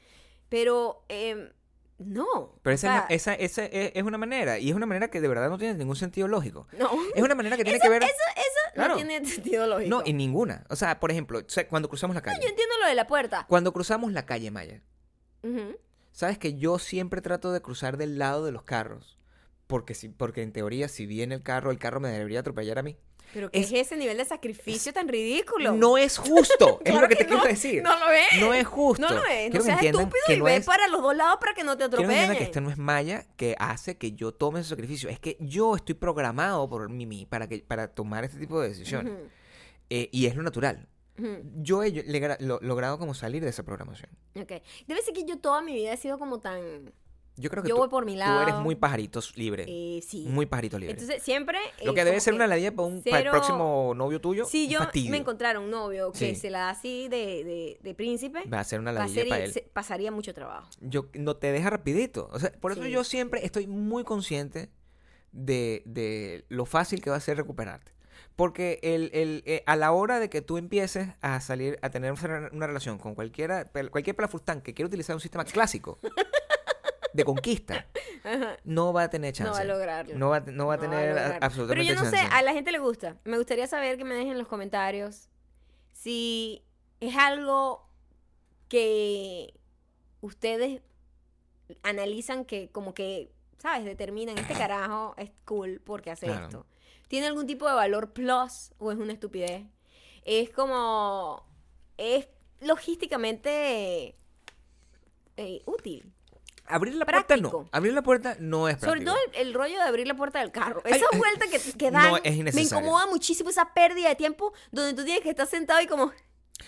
Pero, em, no. Pero o esa, es esa, esa es, es una manera, y es una manera que de verdad no tiene ningún sentido lógico. no. Es una manera que tiene que ver... Eso, eso Claro. no tiene sentido lógico. No, en ninguna. O sea, por ejemplo, o sea, cuando cruzamos la calle. Yo entiendo lo de la puerta. Cuando cruzamos la calle, Maya. Sabes que yo siempre trato de cruzar del lado de los carros. Porque, si, porque en teoría, si viene el carro, el carro me debería atropellar a mí. Pero ¿qué Es- es, ese nivel de sacrificio tan ridículo? No es justo. es Claro lo que, que te quiero decir. No lo es. No es justo. No lo es. Quiero No que seas estúpido que y no ve es- para los dos lados para que no te Quiero que atropellen. que esto no es Maya que hace que yo tome ese sacrificio. Es que yo estoy programado por Mimi para, que, para tomar este tipo de decisiones. Eh, y es lo natural. Yo he lo- logrado como salir de esa programación. Ok. Debe ser que yo toda mi vida he sido como tan... Yo creo que Yo tú, voy por mi tú lado. eres muy pajaritos libre. Eh, sí. Muy pajarito libre. Entonces, siempre... lo eh, que debe ser que una ladilla para, un, para el próximo novio tuyo. Si yo fastidio. me encontrara un novio que Sí. se la da así de, de, de príncipe, Va a ser una ladilla para él. se- pasaría mucho trabajo. Yo, no te deja rapidito. O sea, por eso Sí. yo siempre estoy muy consciente de, de lo fácil que va a ser recuperarte. Porque el, el, eh, a la hora de que tú empieces a salir, a tener una, relación con cualquiera, cualquier pelafustán que quiera utilizar un sistema clásico de conquista, no va a tener chance. No va a lograrlo. No va, a- no va a No va a tener absolutamente Pero yo no sé, a la gente le gusta. Me gustaría saber que me dejen en los comentarios si es algo que ustedes analizan que como que, ¿sabes? Determinan, este carajo es cool porque hace Claro. esto. ¿Tiene algún tipo de valor plus o es una estupidez? Es como, es logísticamente eh, útil. Abrir la puerta no. Abrir la puerta no es práctico. Sobre todo el, el rollo de abrir la puerta del carro. Esa ay, vuelta que, que no, dan es me incomoda muchísimo esa pérdida de tiempo donde tú tienes que estar sentado y como...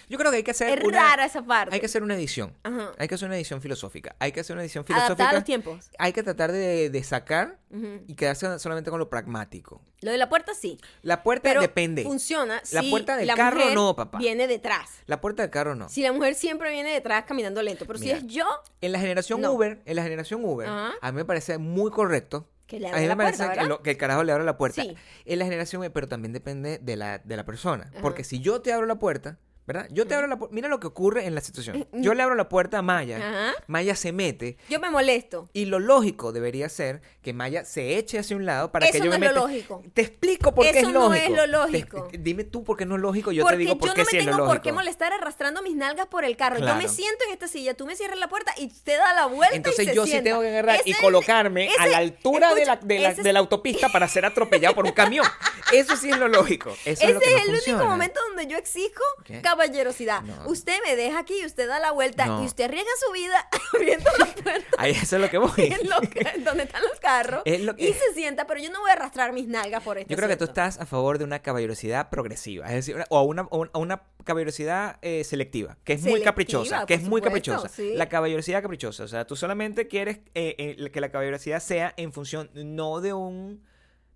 Yo creo que hay que hacer Es una, rara esa parte. Hay que hacer una edición. Ajá. Hay que hacer una edición filosófica. Hay que hacer una edición filosófica. a los tiempos. Hay que tratar de, de sacar y quedarse solamente con lo pragmático. Lo de la puerta sí. La puerta Pero depende. funciona La si puerta del la carro mujer no, papá. viene detrás. La puerta del carro no. Si la mujer siempre viene detrás caminando lento. Pero Mira. si es yo, En la generación No. Uber, en la generación Uber, Ajá. a mí me parece muy correcto. Que le abra la puerta, que, lo- que el carajo le abra la puerta. Sí. En la generación Uber, pero también depende de la, de la persona. Ajá. Porque si yo te abro la puerta, ¿verdad? Yo te abro la puerta. Mira lo que ocurre en la situación. Yo le abro la puerta a Maya. Ajá. Maya se mete. yo me molesto. Y lo lógico debería ser que Maya se eche hacia un lado para Eso que yo no me es lo lógico. Te explico por qué Eso es no lógico. es lo Te- lógico. dime tú por qué no es lógico. Yo Porque te digo por yo qué no me sí es lo tengo lógico. por qué molestar arrastrando mis nalgas por el carro. Yo me siento en esta silla, tú me cierras la puerta y usted da la vuelta. y Entonces se yo sí sienta. tengo que agarrar y colocarme a ese- la altura de, la, escucha, de, la, ese es- de la autopista para ser atropellado por un camión. Eso sí es lo lógico. Eso Ese es, lo que es no el único momento donde yo exijo ¿Qué? Caballerosidad. No. Usted me deja aquí usted da la vuelta No. y usted arriesga su vida abriendo la puerta Ahí eso es lo que voy. lo que- donde están los carros Es lo que- y se sienta, pero yo no voy a arrastrar mis nalgas por esto. Yo creo que tú estás a favor de una caballerosidad progresiva, es decir, o una, o una- caballerosidad eh, selectiva, que es muy caprichosa, que es muy caprichosa. sí. La caballerosidad caprichosa, o sea, tú solamente quieres eh, eh, que la caballerosidad sea en función no de un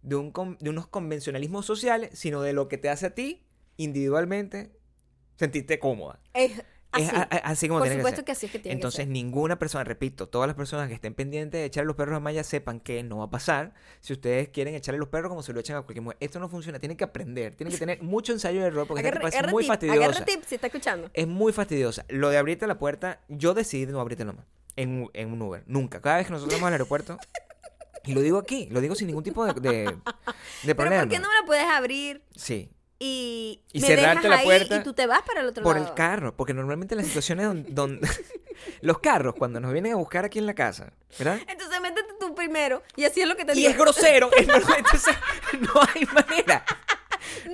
de un de unos convencionalismos sociales, sino de lo que te hace a ti individualmente sentirte cómoda. Es así. Es a- a- así como Por tiene supuesto que así es que tiene que Entonces, ser. ninguna persona, repito, todas las personas que estén pendientes de echarle los perros a Maya sepan que no va a pasar si ustedes quieren echarle los perros como se lo echan a cualquier mujer. Esto no funciona, tienen que aprender, tienen que tener mucho ensayo de error porque esta Agarra, tipa es muy tip, fastidiosa. agarra tip si está escuchando. Es muy fastidiosa. Lo de abrirte la puerta, yo decidí no abrirte más en, un- en un Uber. Nunca. Cada vez que nosotros vamos al aeropuerto, y lo digo aquí, lo digo sin ningún tipo de, de, de Pero problema. ¿por qué no me la puedes abrir Sí. Y, Y me cerrarte dejas la ahí puerta y tú te vas para el otro Por lado? el carro, porque normalmente las situaciones donde, donde- los carros cuando nos vienen a buscar aquí en la casa, ¿verdad? Entonces métete tú primero y así es lo que te Y digo. es grosero, es entonces no hay manera.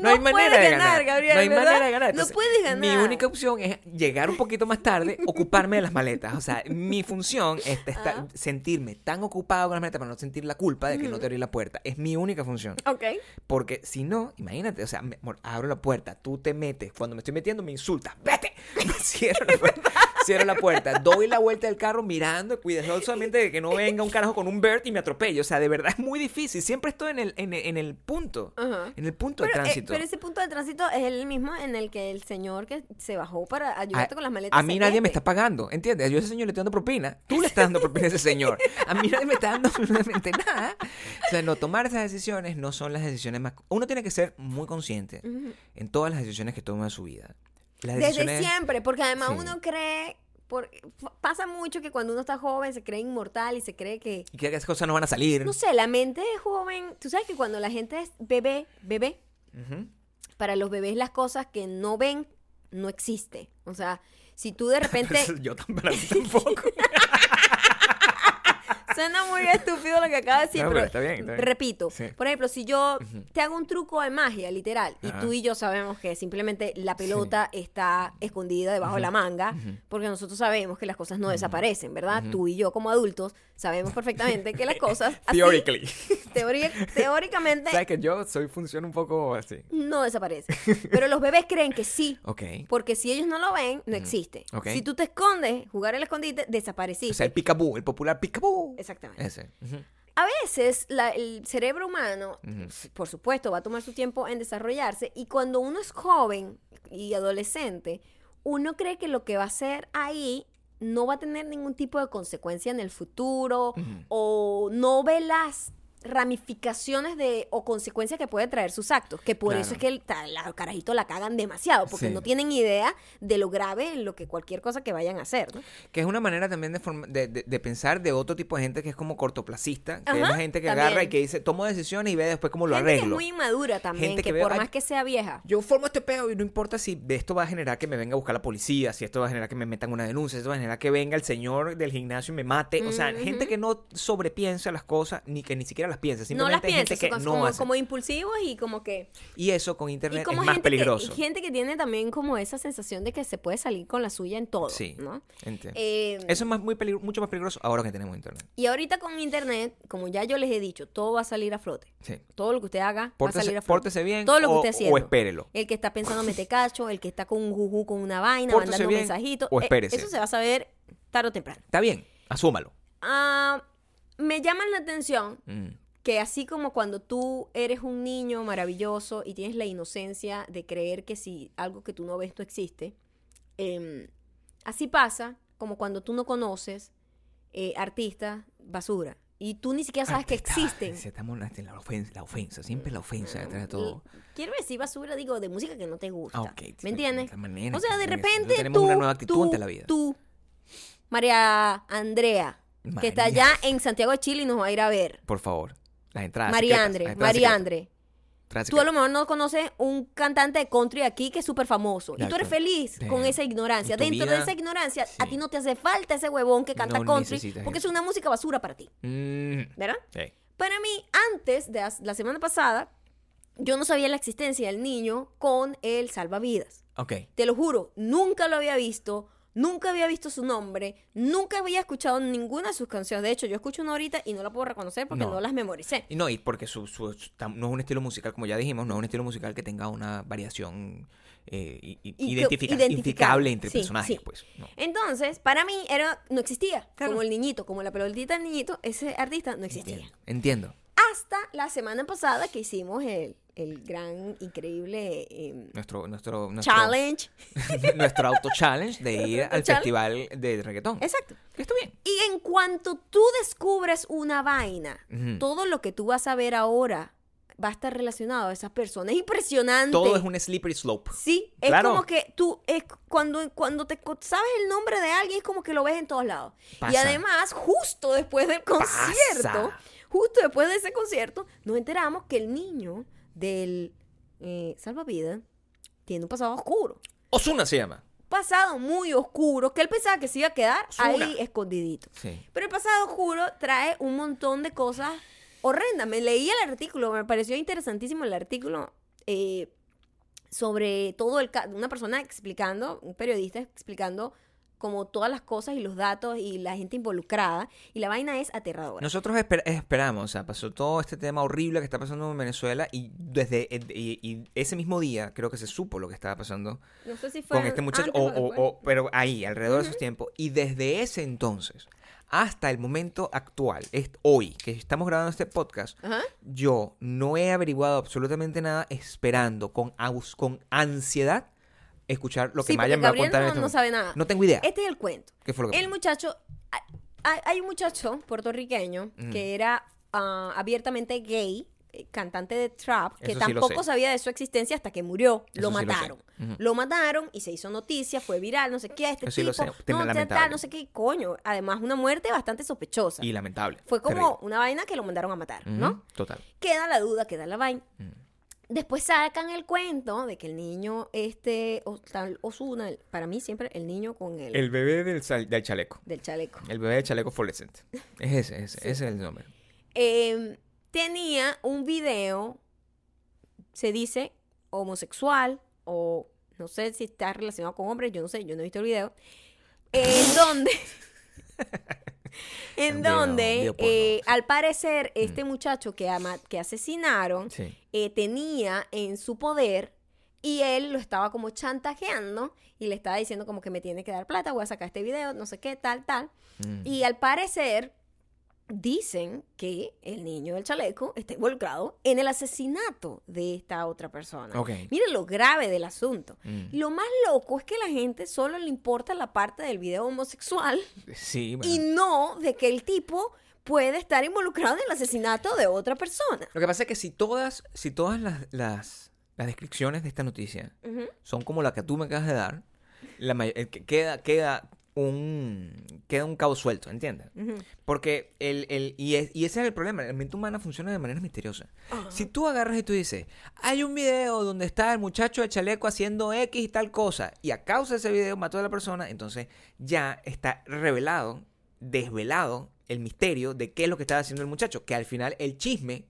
No, hay manera de ganar, ganar. Gabriel, no hay ¿verdad? manera de ganar. No puedes ganar. Mi única opción es llegar un poquito más tarde, ocuparme de las maletas. O sea, mi función es estar- Ah. sentirme tan ocupado con las maletas para no sentir la culpa de que no te abrí la puerta. Es mi única función. Ok. Porque si no, imagínate, o sea, me- abro la puerta, tú te metes, cuando me estoy metiendo me insultas, vete, cierro la puerta, cierro la puerta, doy la vuelta del carro mirando, cuidadosamente de que no venga un carajo con un Bert y me atropelle, o sea, de verdad es muy difícil, siempre estoy en el, en el, en el punto, en el punto de Pero, eh, tránsito. pero ese punto de tránsito es el mismo en el que el señor que se bajó para ayudarte a, con las maletas. a mí nadie me está pagando, ¿entiendes? Yo a ese señor le estoy dando propina. Tú le estás dando propina a ese señor. A mí nadie me está dando absolutamente nada. O sea, no, tomar esas decisiones no son las decisiones más... Uno tiene que ser muy consciente en todas las decisiones que toma en su vida. Desde siempre, porque además Sí. uno cree. Por, pasa mucho que cuando uno está joven se cree inmortal y se cree que. Y que esas cosas no van a salir. No sé, la mente de joven. Tú sabes que cuando la gente es bebé, bebé, para los bebés las cosas que no ven no existe. O sea, si tú de repente. Yo tampoco. Suena muy estúpido lo que acabo de decir, No, pero, está bien, está bien. repito. Sí. Por ejemplo, si yo te hago un truco de magia, literal, y tú y yo sabemos que simplemente la pelota está escondida debajo de la manga, porque nosotros sabemos que las cosas no desaparecen, ¿verdad? Tú y yo como adultos sabemos perfectamente que las cosas teori- teóricamente Sabes que yo soy función un poco así. no desaparecen. Pero los bebés creen que sí. Ok. Porque si ellos no lo ven, no existe. Ok. Si tú te escondes, jugar el escondite, desapareciste. O sea, el picaboo, el popular picaboo. Exactamente. Ese. A veces la- el cerebro humano, por supuesto, va a tomar su tiempo en desarrollarse y cuando uno es joven y adolescente, uno cree que lo que va a hacer ahí no va a tener ningún tipo de consecuencia en el futuro o no ve las ramificaciones de o consecuencias que puede traer sus actos, que por Claro. eso es que el, la- carajitos la cagan demasiado, porque Sí. no tienen idea de lo grave en lo que cualquier cosa que vayan a hacer, ¿no? Que es una manera también de, forma- de, de- de pensar de otro tipo de gente que es como cortoplacista, que es la gente que también. agarra y que dice, tomo decisiones y ve después cómo lo Gente que es arreglo. muy inmadura también, Gente que, por más que sea vieja. Yo formo este peo y no importa si esto va a generar que me venga a buscar la policía, si esto va a generar que me metan una denuncia, si esto va a generar que venga el señor del gimnasio y me mate. O sea, gente que no sobrepiensa las cosas ni que ni siquiera las piensa, no simplemente las hay gente piensas, que son no como, hace. como impulsivos y como que... Y eso con internet como es más gente peligroso. Que, gente que tiene también como esa sensación de que se puede salir con la suya en todo, Sí. ¿no? Entiendo. Eh, Eso es más, muy peligro- mucho más peligroso ahora que tenemos internet. y ahorita con internet, como ya yo les he dicho, todo va a salir a flote. Sí. Todo lo que usted haga va a Pórtese, salir a flote. pórtese bien Todo lo que o, esté o haciendo. espérelo. El que está pensando meter cacho, el que está con un juju con una vaina, Pórtese mandando bien mensajitos. o eh, espérese. eso se va a saber tarde o temprano. Está bien, asúmalo. Ah, me llaman la atención Mm. Que así como cuando tú eres un niño maravilloso y tienes la inocencia de creer que si algo que tú no ves no existe, em, así pasa como cuando tú no conoces eh, artistas basura y tú ni siquiera sabes que existen. sí, estamos en la ofensa, la ofensa, siempre la ofensa detrás de todo. Quiero decir basura, digo, de música que no te gusta. Ah, ok. ¿Me entiendes? De manera O sea, de repente tenemos tú, una nueva actitud tú, ante la vida. tú, María Andrea, que está allá en Santiago de Chile y nos va a ir a ver. Por favor, las entradas. María secretas, Andre, las entradas María secretas, Andre. entradas Tú a lo mejor no conoces un cantante de country aquí que es súper famoso. Y tú eres feliz Damn. con esa ignorancia. Dentro de esa ignorancia, a ti no te hace falta ese huevón que canta No country porque eso. es una música basura para ti. Mm, ¿Verdad? sí. Para mí, antes de la semana pasada, yo no sabía la existencia del niño con el salvavidas. Ok. Te lo juro, nunca lo había visto, nunca había visto su nombre, nunca había escuchado ninguna de sus canciones. De hecho, yo escucho una ahorita y no la puedo reconocer porque no, No. las memoricé. Y no, y porque su, su- no es un estilo musical, como ya dijimos, no es un estilo musical que tenga una variación eh, identifica- identificable. identificable entre Sí, personajes, sí. pues. no. Entonces, para mí era no existía. Claro. Como el niñito, como la pelotita del niñito, ese artista no existía. Entiendo. Entiendo. Hasta la semana pasada que hicimos el, el gran, increíble em, Nuestro, nuestro, nuestro, challenge. nuestro auto challenge de ir al festival de reggaetón. Exacto. Que está bien. Y en cuanto tú descubres una vaina, todo lo que tú vas a ver ahora va a estar relacionado a esas personas. Es impresionante. Todo es un slippery slope. Sí, es Claro. como que tú, es cuando, cuando te sabes el nombre de alguien, es como que lo ves en todos lados. Y además, justo después del concierto, Pasa. justo después de ese concierto, nos enteramos que el niño del eh, salvavidas tiene un pasado oscuro. Osuna se llama. Pasado muy oscuro, que él pensaba que se iba a quedar Ozuna. ahí escondidito. Sí. Pero el pasado oscuro trae un montón de cosas horrendas. Me leí el artículo, me pareció interesantísimo el artículo eh, sobre todo el caso. Una persona explicando, un periodista explicando como todas las cosas y los datos y la gente involucrada. Y la vaina es aterradora. Nosotros esper- esperamos, o sea, pasó todo este tema horrible que está pasando en Venezuela y desde y, y ese mismo día creo que se supo lo que estaba pasando No sé si fue con este muchacho, o, pero ahí, alrededor de esos tiempos. Y desde ese entonces hasta el momento actual, es hoy que estamos grabando este podcast, Ajá. yo no he averiguado absolutamente nada esperando con, aus- con ansiedad escuchar lo que Sí, Maya me va a contar. en no- este no sabe nada. No tengo idea. Este es el cuento. ¿Qué fue lo que El pasó? muchacho, hay, hay un muchacho puertorriqueño que era ah, abiertamente gay, eh, cantante de trap, que Eso tampoco sabía de su existencia hasta que murió. Eso lo sí lo sé. mataron. Lo mataron y se hizo noticia, fue viral, no sé qué, este Eso tipo, no, tal, lamentable. tal, no sé qué, coño. Además, una muerte bastante sospechosa. Y lamentable. Fue como Terrible. una vaina que lo mandaron a matar, ¿no? Total. Queda la duda, queda la vaina. Después sacan el cuento de que el niño, este, o- tal Osuna, para mí siempre el niño con el, El bebé del, sal- del chaleco. del chaleco. El bebé del chaleco fluorescente. Es ese, ese, ese es el nombre. eh, tenía un video, se dice homosexual, o no sé si está relacionado con hombres, yo no sé, yo no he visto el video, en donde, en donde, eh, al parecer, este muchacho que, ama- que asesinaron Sí. eh, tenía en su poder y él lo estaba como chantajeando y le estaba diciendo como que me tiene que dar plata, voy a sacar este video, no sé qué, tal, tal. Mm. Y al parecer dicen que el niño del chaleco está involucrado en el asesinato de esta otra persona. Miren lo grave del asunto. Mm. Lo más loco es que a la gente solo le importa la parte del video homosexual Sí, bueno. y no de que el tipo puede estar involucrado en el asesinato de otra persona. Lo que pasa es que si todas, si todas las, las, las descripciones de esta noticia son como la que tú me acabas de dar, la queda, queda un queda un cabo suelto, ¿entiendes? Porque el, el y, es- y ese es el problema, la mente humana funciona de manera misteriosa. Si tú agarras y tú dices, hay un video donde está el muchacho de chaleco haciendo X y tal cosa, y a causa de ese video mató a la persona, entonces ya está revelado, desvelado el misterio de qué es lo que estaba haciendo el muchacho, que al final el chisme.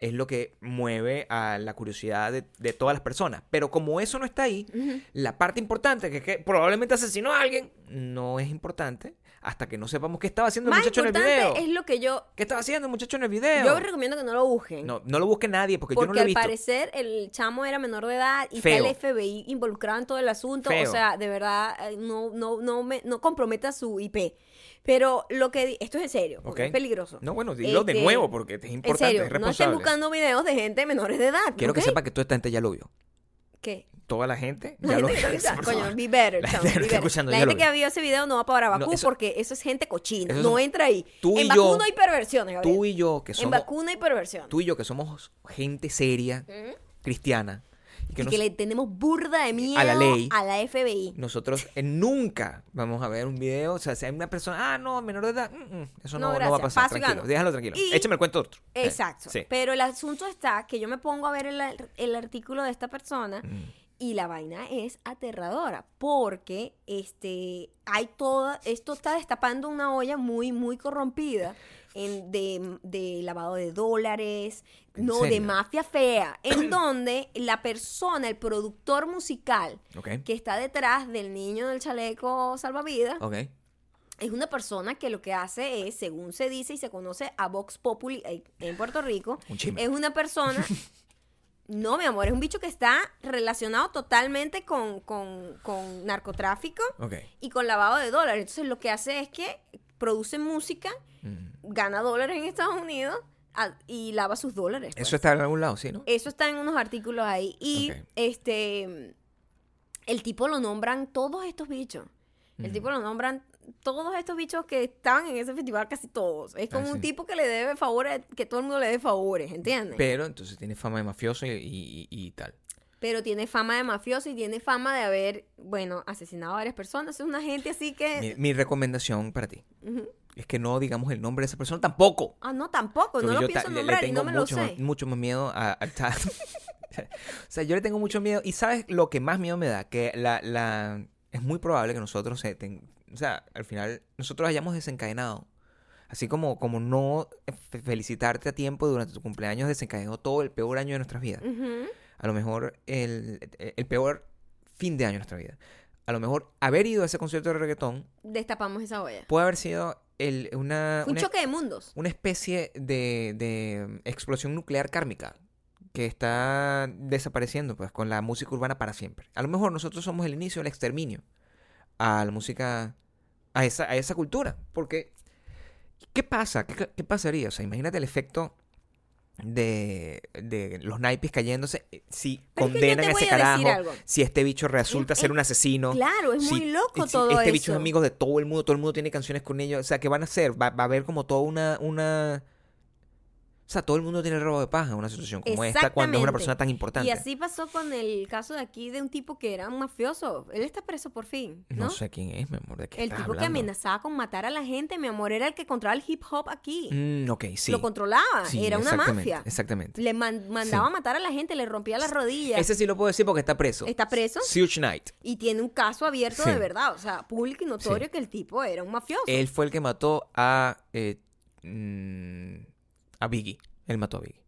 Es lo que mueve a la curiosidad de, de todas las personas. Pero como eso no está ahí, la parte importante, que es que probablemente asesinó a alguien, no es importante hasta que no sepamos qué estaba haciendo el Más muchacho en el video. es lo que yo... ¿Qué estaba haciendo el muchacho en el video? Yo recomiendo que no lo busquen. no, no lo busque nadie porque, yo no Porque lo he al visto. parecer el chamo era menor de edad y Feo. está el FBI involucrado en todo el asunto. Feo. O sea, de verdad, eh, no, no, no, me, no comprometa su IP. Pero lo que... Esto es en serio, porque es peligroso. No, bueno, dilo de Este, nuevo porque es En importante, serio, es no estén buscando videos de gente menores de edad. Quiero que sepa que toda esta gente ya lo vio. ¿Qué? Toda la gente ya lo Coño, be better, La chamo, gente be lo está better. escuchando, La gente que vio. ha visto ese video no va para Bakú No, eso- porque eso es gente cochina. eso no entra ahí. tú y en yo- Bakú no hay perversiones, Gabriel. Tú y yo, que En somos, Bakú no hay perversiones. tú y yo que somos gente seria, Ujú. cristiana, y que, y nos- que le tenemos burda de miedo a la ley. a la FBI. nosotros eh, nunca vamos a ver un video, o sea, si hay una persona, ah, no, menor de edad, mm, mm, eso no, No, no va a pasar, Paso tranquilo, gano. déjalo tranquilo. Y- Échame el cuento otro. Eh, Exacto. sí. Pero el asunto está que yo me pongo a ver el, el artículo de esta persona Mm. y la vaina es aterradora porque este hay toda esto está destapando una olla muy muy corrompida en, de, de lavado de dólares, ¿En no de mafia fea, en donde la persona, el productor musical que está detrás del niño del chaleco salvavidas es una persona que lo que hace es, según se dice y se conoce a Vox Populi eh, en Puerto Rico, Un es una persona... No, mi amor, es un bicho que está relacionado totalmente con, con, con narcotráfico y con lavado de dólares. Entonces lo que hace es que produce música, Mm. gana dólares en Estados Unidos a- y lava sus dólares. pues. Eso está en algún lado, ¿sí, no? Eso está en unos artículos ahí. Y este el tipo lo nombran todos estos bichos. El tipo lo nombran todos estos bichos que estaban en ese festival, casi todos. Es como Ah, un tipo que le debe favores, que todo el mundo le debe favores, ¿entiendes? Pero entonces tiene fama de mafioso y, y- y tal. Pero tiene fama de mafioso y tiene fama de haber, bueno, asesinado a varias personas. Es una gente así que... Mi, mi recomendación para ti es que no digamos el nombre de esa persona tampoco. Ah, no, tampoco. No lo pienso ta- le- le nombrar y no me lo mucho, más- sé. mucho más miedo a, a o sea, yo le tengo mucho miedo. Y sabes lo que más miedo me da, que la, la es muy probable que nosotros, eh, ten- o sea, al final nosotros hayamos desencadenado. Así como, como no fe- felicitarte a tiempo durante tu cumpleaños desencadenó todo el peor año de nuestras vidas. A lo mejor el, el peor fin de año de nuestra vida. A lo mejor haber ido a ese concierto de reggaetón Destapamos esa olla. puede haber sido el, una, un una- choque de mundos. una especie de, de explosión nuclear kármica que está desapareciendo pues con la música urbana para siempre. A lo mejor nosotros somos el inicio del exterminio a la música, a esa, a esa cultura. Porque, ¿qué pasa? ¿Qué, qué pasaría? O sea, imagínate el efecto de, de los naipes cayéndose eh, si Pero es que yo condenan a ese carajo, si este bicho resulta Es- ser un asesino. Claro, es muy loco si todo este eso. bicho es amigo de todo el mundo, todo el mundo tiene canciones con ellos. O sea, ¿qué van a hacer? Va, va a haber como toda una, una... O sea, todo el mundo tiene el robo de paja en una situación como esta cuando es una persona tan importante. Y así pasó con el caso de aquí de un tipo que era un mafioso. Él está preso por fin, ¿no? No sé quién es, mi amor, de qué el estás tipo que amenazaba con matar a la gente, mi amor, era el que controlaba el hip hop aquí. Mm, ok, sí. Lo controlaba, Sí, era una mafia. Exactamente. Le man- mandaba Sí. a matar a la gente, le rompía las rodillas. Ese sí lo puedo decir porque está preso. Está preso Suge Knight. y tiene un caso abierto Sí. de verdad. O sea, público y notorio que el tipo era un mafioso. Él fue el que mató a... eh, mm, a Biggie. Él mató a Biggie.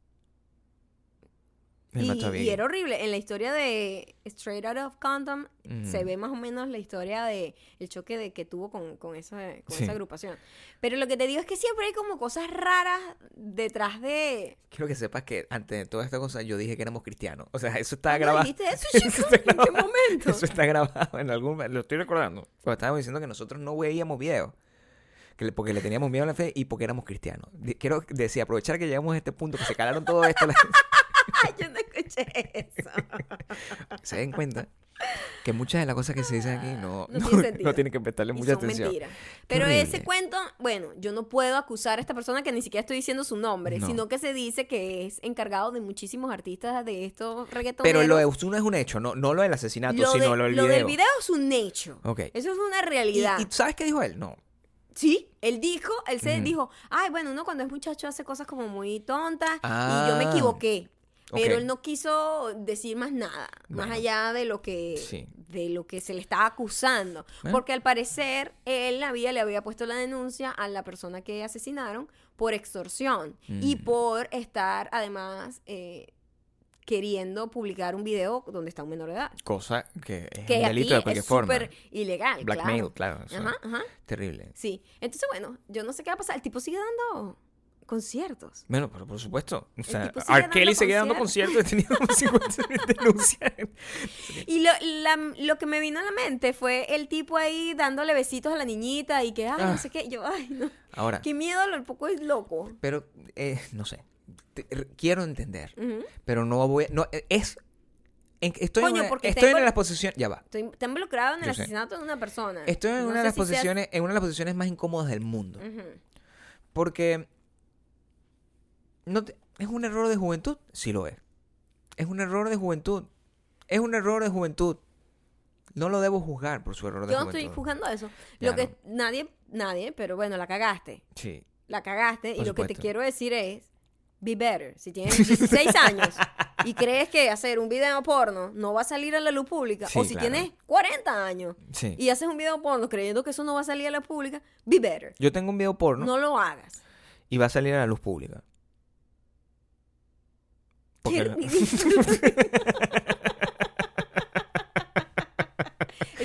Él y, mató a y Biggie. era horrible. En la historia de Straight Out of Condom se ve más o menos la historia de el choque de que tuvo con, con, esa, con Sí. esa agrupación. Pero lo que te digo es que siempre hay como cosas raras detrás de... Quiero que sepas que antes de toda esta cosa yo dije que éramos cristianos. O sea, eso está ¿Cuándo grabado. dijiste eso, chico? ¿En qué momento? Eso está grabado en algún lo estoy recordando. Cuando estábamos diciendo que nosotros no veíamos videos. Que porque le teníamos miedo a la fe y porque éramos cristianos. Quiero decir, aprovechar que llegamos a este punto, que se calaron todo esto, la yo no escuché eso. se den cuenta que muchas de las cosas que se dicen aquí no, No no, tiene sentido. no tienen que prestarle Y mucha son atención. mentiras. Pero ese cuento, bueno, yo no puedo acusar a esta persona que ni siquiera estoy diciendo su nombre, No. sino que se dice que es encargado de muchísimos artistas de estos reggaetoneros. Pero lo de Osuna es un hecho, no, no lo del asesinato, Lo sino de- lo del lo video. del video es un hecho. Ok. Eso es una ¿Y, realidad. y sabes qué dijo él? No. Sí, él dijo, él se dijo, ay, bueno, uno cuando es muchacho hace cosas como muy tontas y Ah. yo me equivoqué. Pero él no quiso decir más nada, más allá de lo que Sí. de lo que se le estaba acusando. Bueno. Porque al parecer él había, le había puesto la denuncia a la persona que asesinaron por extorsión y por estar además eh, queriendo publicar un video donde está un menor de edad. Cosa que es Que un delito de cualquier es forma. súper ilegal. Blackmail, claro. Ajá, ajá. Terrible. Sí. Entonces, bueno, yo no sé qué va a pasar. El tipo sigue dando conciertos. Bueno, pero por supuesto. O sea, R. Kelly sigue dando conciertos y tenía como 50 denuncias. Y lo, la- lo que me vino a la mente fue el tipo ahí dándole besitos a la niñita y que, ay, Ah. no sé qué. Yo, ay, no. Ahora, Qué miedo, lo poco es loco. pero, eh, no sé. Te- quiero entender, pero no voy a- no, eh, es... en- estoy Coño, en una, estoy en invol- la posición... Ya va. Estoy, está involucrado en el Yo sé. asesinato de una persona. Estoy en No una de las si seas- posiciones, en una de las posiciones más incómodas del mundo. Porque no te- es un error de juventud, sí lo es. Es un error de juventud. Es un error de juventud. No lo debo juzgar por su error de Yo no juventud. estoy juzgando eso. Ya, Lo que no. nadie, nadie, pero bueno, la cagaste. Sí. La cagaste. Por y lo que te quiero decir es, be better. Si tienes 16 años y crees que hacer un video porno no va a salir a la luz pública, Sí, o si claro. tienes 40 años Sí. y haces un video porno creyendo que eso no va a salir a la pública, be better. Yo tengo un video porno No lo hagas. y va a salir a la luz pública. Porque Qué la- ridículo.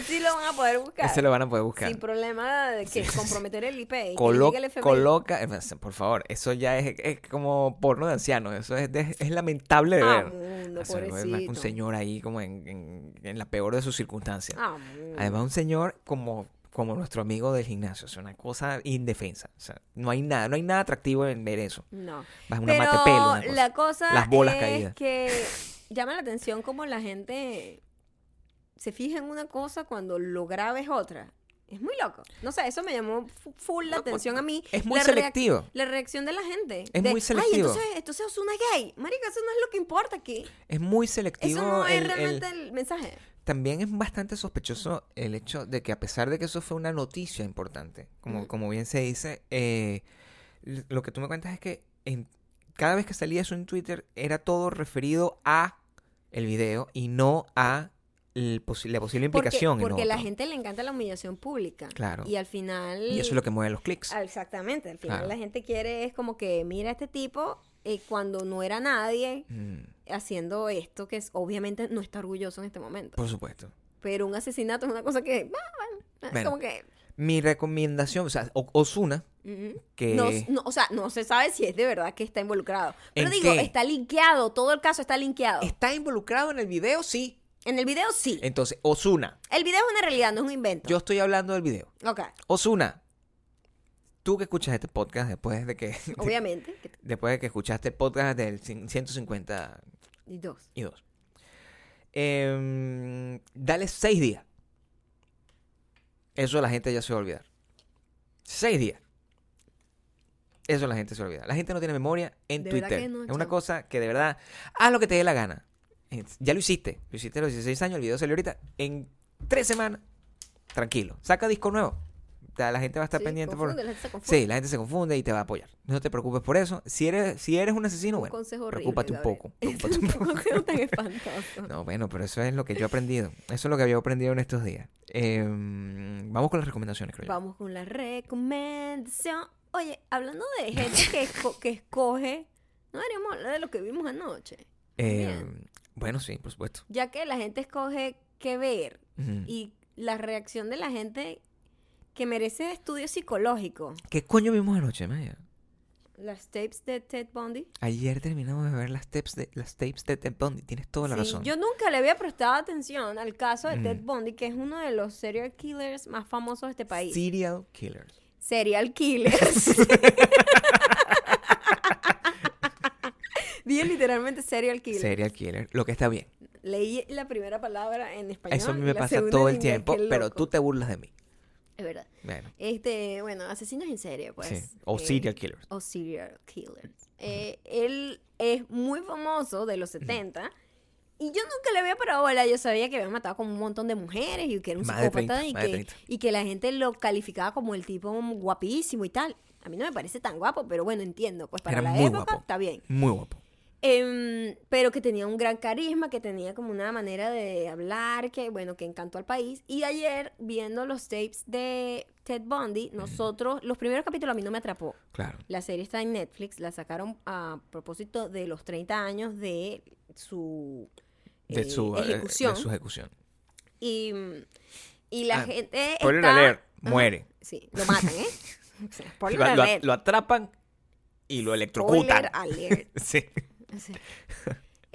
sí lo van a poder buscar. Ese lo van a poder buscar. Sin problema de que comprometer el IP. y Colo- el coloca, eh, por favor, eso ya es, es como porno de ancianos, eso es, de- es lamentable de Ah, ver. mundo, O sea, un señor ahí como en, en- en la peor de sus circunstancias. Ah. Además, un señor como, como nuestro amigo del gimnasio. Es una cosa indefensa. O sea, no hay nada, no hay nada atractivo en ver eso. No. Vas una Pero mate pelo, una cosa. la cosa Las bolas es caídas. que llama la atención como la gente se fija en una cosa cuando lo grave es otra. Es muy loco. No sé, eso me llamó fu- full la No, pues, atención a mí. es muy La selectivo. La reacción de la gente. Es de, muy Ay, selectivo". entonces, entonces Ozuna es gay. Marica, eso no es lo que importa aquí. Es muy selectivo. Eso no es el- realmente el, mensaje. También es bastante sospechoso el hecho de que a pesar de que eso fue una noticia importante, como, como bien se dice, eh, lo que tú me cuentas es que en, cada vez que salía eso en Twitter era todo referido a el video y no a posi- la posible implicación. porque la otro. gente le encanta la humillación pública. Claro. Y al final... Y eso es lo que mueve los clics. Ah, Exactamente, al final Claro. la gente quiere es como que mira a este tipo eh, cuando no era nadie Mm, haciendo esto que es, obviamente no está orgulloso en este momento. por supuesto. Pero un asesinato es una cosa que, ah, bueno, es como que... Mi recomendación, o sea, O- Ozuna, ujú. que... No, no, o sea, no se sabe si es de verdad que está involucrado. Pero ¿En digo, qué? está linkeado, todo el caso está linkeado. ¿Está involucrado en el video? Sí. En el video sí. Entonces, Ozuna, El video es una realidad, no es un invento. yo estoy hablando del video. Ok, Ozuna, tú que escuchas este podcast después de que... obviamente. después de que escuchaste el podcast del cin- 152. Y dos. Em, dale seis días. Eso la gente ya se va a olvidar. Seis días. Eso la gente se olvida. La gente no tiene memoria en De Twitter. no, es una cosa que de verdad, haz lo que te dé la gana. Ya lo hiciste. Lo hiciste a los 16 años, el video salió ahorita. En tres semanas, tranquilo. Saca disco nuevo. La gente va a estar Sí, pendiente por... confunde, la gente se confunde. Sí, la gente se confunde y te va a apoyar. No te preocupes por eso. Si eres, si eres un asesino, Un bueno, consejo horrible, preocúpate un Gabriel. poco. Preocúpate un un poco. consejo tan espantoso. No, bueno, pero eso es lo que yo he aprendido. Eso es lo que había aprendido en estos días. Eh, vamos con las recomendaciones, creo yo. Vamos con la recomendación. Oye, hablando de gente que, esco- que escoge, no deberíamos hablar de lo que vimos anoche. Eh, bien. Bueno, sí, por supuesto. Ya que la gente escoge qué ver y la reacción de la gente que merece estudio psicológico. ¿Qué coño vimos anoche, Maya? Las tapes de Ted Bundy. Ayer terminamos de ver las tapes de, las tapes de Ted Bundy. Tienes toda la Sí, razón. yo nunca le había prestado atención al caso de Ted Ujú. Bundy, que es uno de los serial killers más famosos de este país. Serial Killers. Serial killers. Dije literalmente serial killer. Serial Killer. Lo que está bien. Leí la primera palabra en español. Eso a mí me pasa todo el tiempo, pero tú te burlas de mí. Es verdad. Bueno, Este, bueno, asesinos en serie, pues. sí. O eh, Serial Killers. O serial killers. Eh, él es muy famoso de los 70. Y yo nunca le había parado bola. Yo sabía que había matado como un montón de mujeres y que era un psicópata 30, y, que, 30. y que la gente lo calificaba como el tipo guapísimo y tal. A mí no me parece tan guapo, pero bueno, entiendo. Pues para Era la época guapo. está bien. Muy guapo. Em, pero que tenía un gran carisma, que tenía como una manera de hablar, que bueno, que encantó al país. Y ayer, viendo los tapes de Ted Bundy, nosotros, los primeros capítulos a mí no me atrapó. Claro. La serie está en Netflix, la sacaron a propósito de los 30 años de su, De eh, su, eh, ejecución. de su ejecución. Y, y la Ah, gente spoiler está... alert, Ajá, muere. Sí, lo matan, ¿eh? O sea, spoiler Lo, lo- alert. lo atrapan y lo electrocutan. Alert. Sí. Sí.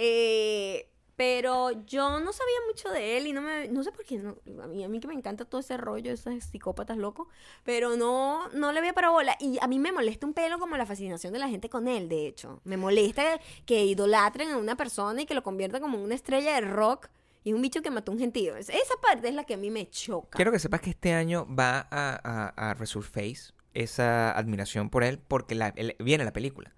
Eh, pero yo no sabía mucho de él y no me no sé por qué no, a mí a mí que me encanta todo ese rollo esos psicópatas locos pero no no le había para bola. Y a mí me molesta un pelo como la fascinación de la gente con él de hecho. Me molesta que idolatren a una persona y que lo conviertan como una estrella de rock y un bicho que mató a un gentío. Es- esa parte es la que a mí me choca. Quiero que sepas que este año va a, a, a resurface esa admiración por él porque la, viene la película.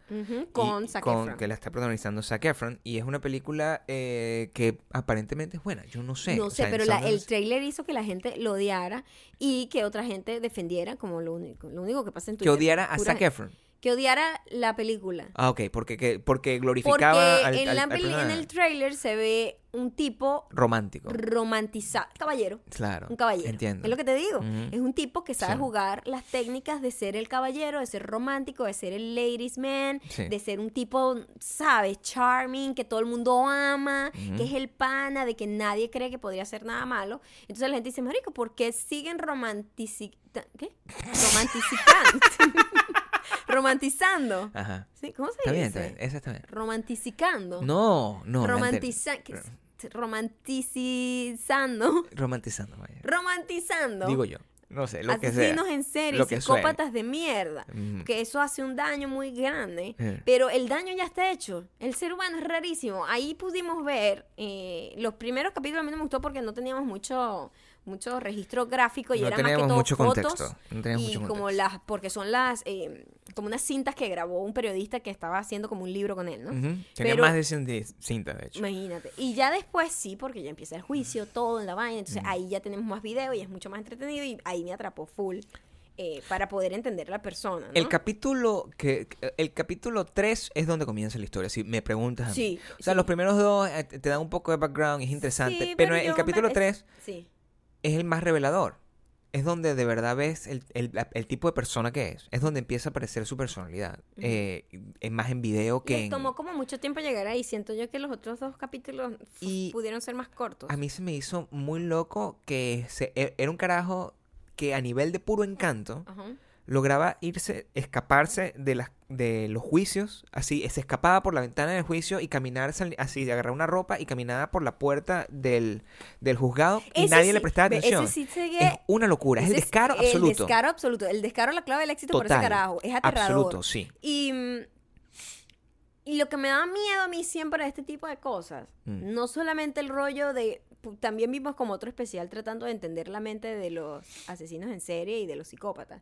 Con Zac con- Efron. Que la está protagonizando Zac Efron. Y es una película eh, que aparentemente es buena. Yo no sé. No o sé, sea, pero la- el trailer hizo que la gente lo odiara y que otra gente defendiera como lo único, lo único que pasa en Que Twitter. odiara a Zac Efron. Que odiara la película. Ah, ok. Porque, que, porque Porque glorificaba al, en, al- la al peli- en el trailer se ve un tipo romántico. romantizado. Caballero. Claro. Un caballero. Entiendo. Es lo que te digo. Es un tipo que sabe Sí. jugar las técnicas de ser el caballero, de ser romántico, de ser el ladies man, Sí. de ser un tipo, ¿sabes? Charming, que todo el mundo ama, que es el pana, de que nadie cree que podría hacer nada malo. Entonces la gente dice, Marico, ¿por qué siguen romantici ¿Qué? Romanticizando. Romantizando. Ajá. ¿Sí? ¿Cómo se Está bien, dice? está bien. Esa está bien. Romanticicando. No, no. la ante- Romantiza ¿qué es? romanticizando. Romantizando, vaya. Romantizando. Digo yo. No sé, lo que asesinos en serie, Lo psicópatas de mierda. Ujú. Que eso hace un daño muy grande. Pero el daño ya está hecho. El ser humano es rarísimo. Ahí pudimos ver eh, los primeros capítulos. A mí no me gustó porque no teníamos mucho mucho registro gráfico y No era más que todo mucho fotos contexto, no y mucho como contexto. las porque son las eh, como unas cintas que grabó un periodista que estaba haciendo como un libro con él, ¿no? Ujú. Tenía Pero- más de 100 di- cintas, de hecho. Imagínate. Y ya después sí, porque ya empieza el juicio, todo en la vaina. Entonces ahí ya tenemos más video y es mucho más entretenido. Y ahí me atrapó full eh, para poder entender a la persona. ¿no? El capítulo que el capítulo 3 es donde comienza la historia, si me preguntas a mí. Sí, O sea, sí. los primeros dos eh, te dan un poco de background, es interesante, Sí, pero, yo el me- capítulo es- 3 Sí. Es el más revelador. Es donde de verdad ves el, el- el tipo de persona que es. Es donde empieza a aparecer su personalidad. Eh, es más en video que Les en... tomó como mucho tiempo llegar ahí. Siento yo que los otros dos capítulos Y pudieron ser más cortos. A mí se me hizo muy loco que se- e- era un carajo que a nivel de puro encanto Ajá. Lograba irse, escaparse de las de los juicios, así, se escapaba por la ventana del juicio y caminar así, de agarrar una ropa y caminaba por la puerta del, del juzgado y nadie le prestaba atención. Ese sí Es una locura, es el descaro El absoluto. descaro absoluto. El descaro es la clave del éxito por ese carajo. Es aterrador. Absoluto, sí. Y, y lo que me da miedo a mí siempre de este tipo de cosas, Mm. no solamente el rollo de... También vimos como otro especial tratando de entender la mente de los asesinos en serie y de los psicópatas.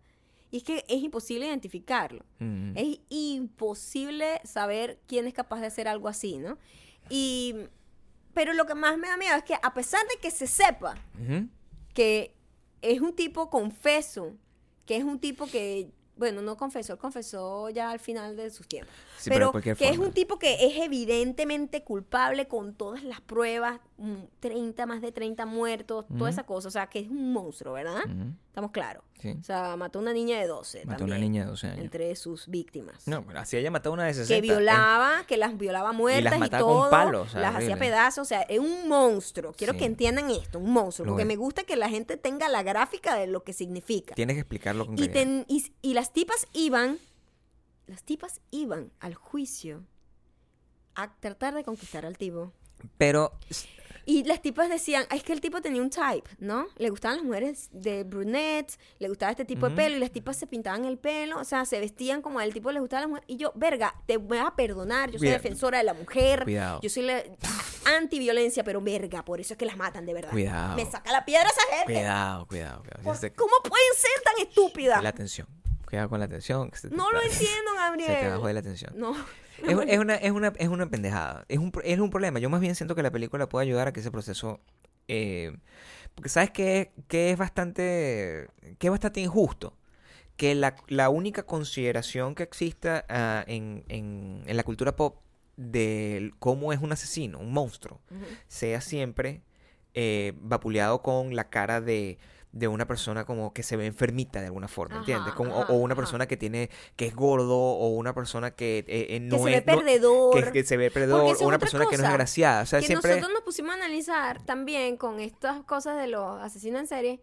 Y es que es imposible identificarlo. Mm. Es imposible saber quién es capaz de hacer algo así, ¿no? Y... Pero lo que más me da miedo es que a pesar de que se sepa que es un tipo confeso, que es un tipo que, bueno, no confesó, él confesó ya al final de sus tiempos. Sí, pero que es un tipo que es evidentemente culpable con todas las pruebas, mm, 30, más de 30 muertos, toda esa cosa, o sea, que es un monstruo, ¿verdad? Estamos claros. Sí. O sea, mató a una niña de 12 Mató a una niña de 12 años. entre sus víctimas. No, pero así ella mató a una de 60. que eh. violaba, que las violaba muertas y, mataba con todo, palos, o sea, las hacía pedazos, o sea, es un monstruo. Quiero Sí. que entiendan esto, un monstruo, Lo porque es. me gusta que la gente tenga la gráfica de lo que significa. Tienes que explicarlo con Y, ten- y, y las tipas iban, las tipas iban al juicio a tratar de conquistar al tipo. Pero Y las tipas decían, "Ah, es que el tipo tenía un type, ¿no? Le gustaban las mujeres de brunettes, le gustaba este tipo de pelo, y las tipas se pintaban el pelo, o sea, se vestían como el tipo le gustaba las mujeres. Y yo, verga, te voy a perdonar, yo soy Cuidado. defensora de la mujer, Cuidado. yo soy la antiviolencia, pero verga, por eso es que las matan, de verdad. Cuidado. Me saca la piedra esa gente. cuidado, cuidado, cuidado. ¿Cómo pueden ser tan estúpidas? La atención. Cuidado con la atención. que se te- No lo entiendo, Gabriel. Se te bajó de la atención. No. Es, es una, es, una, es una pendejada. Es un, es un problema. Yo más bien siento que la película puede ayudar a que ese proceso... eh, porque sabes que, que es bastante... Que es bastante injusto. Que la, la única consideración que exista ah, en, en, en la cultura pop de cómo es un asesino, un monstruo, sea siempre eh, vapuleado con la cara de, de una persona como que se ve enfermita de alguna forma, Ajá, ¿entiendes? Como- o- ajá, o, una ajá. persona que tiene que es gordo o una persona que eh, eh, no que se es ve no- perdedor. que, que se ve perdedor o una persona que no es agraciada, o sea, que siempre nosotros nos pusimos a analizar también con estas cosas de los asesinos en serie.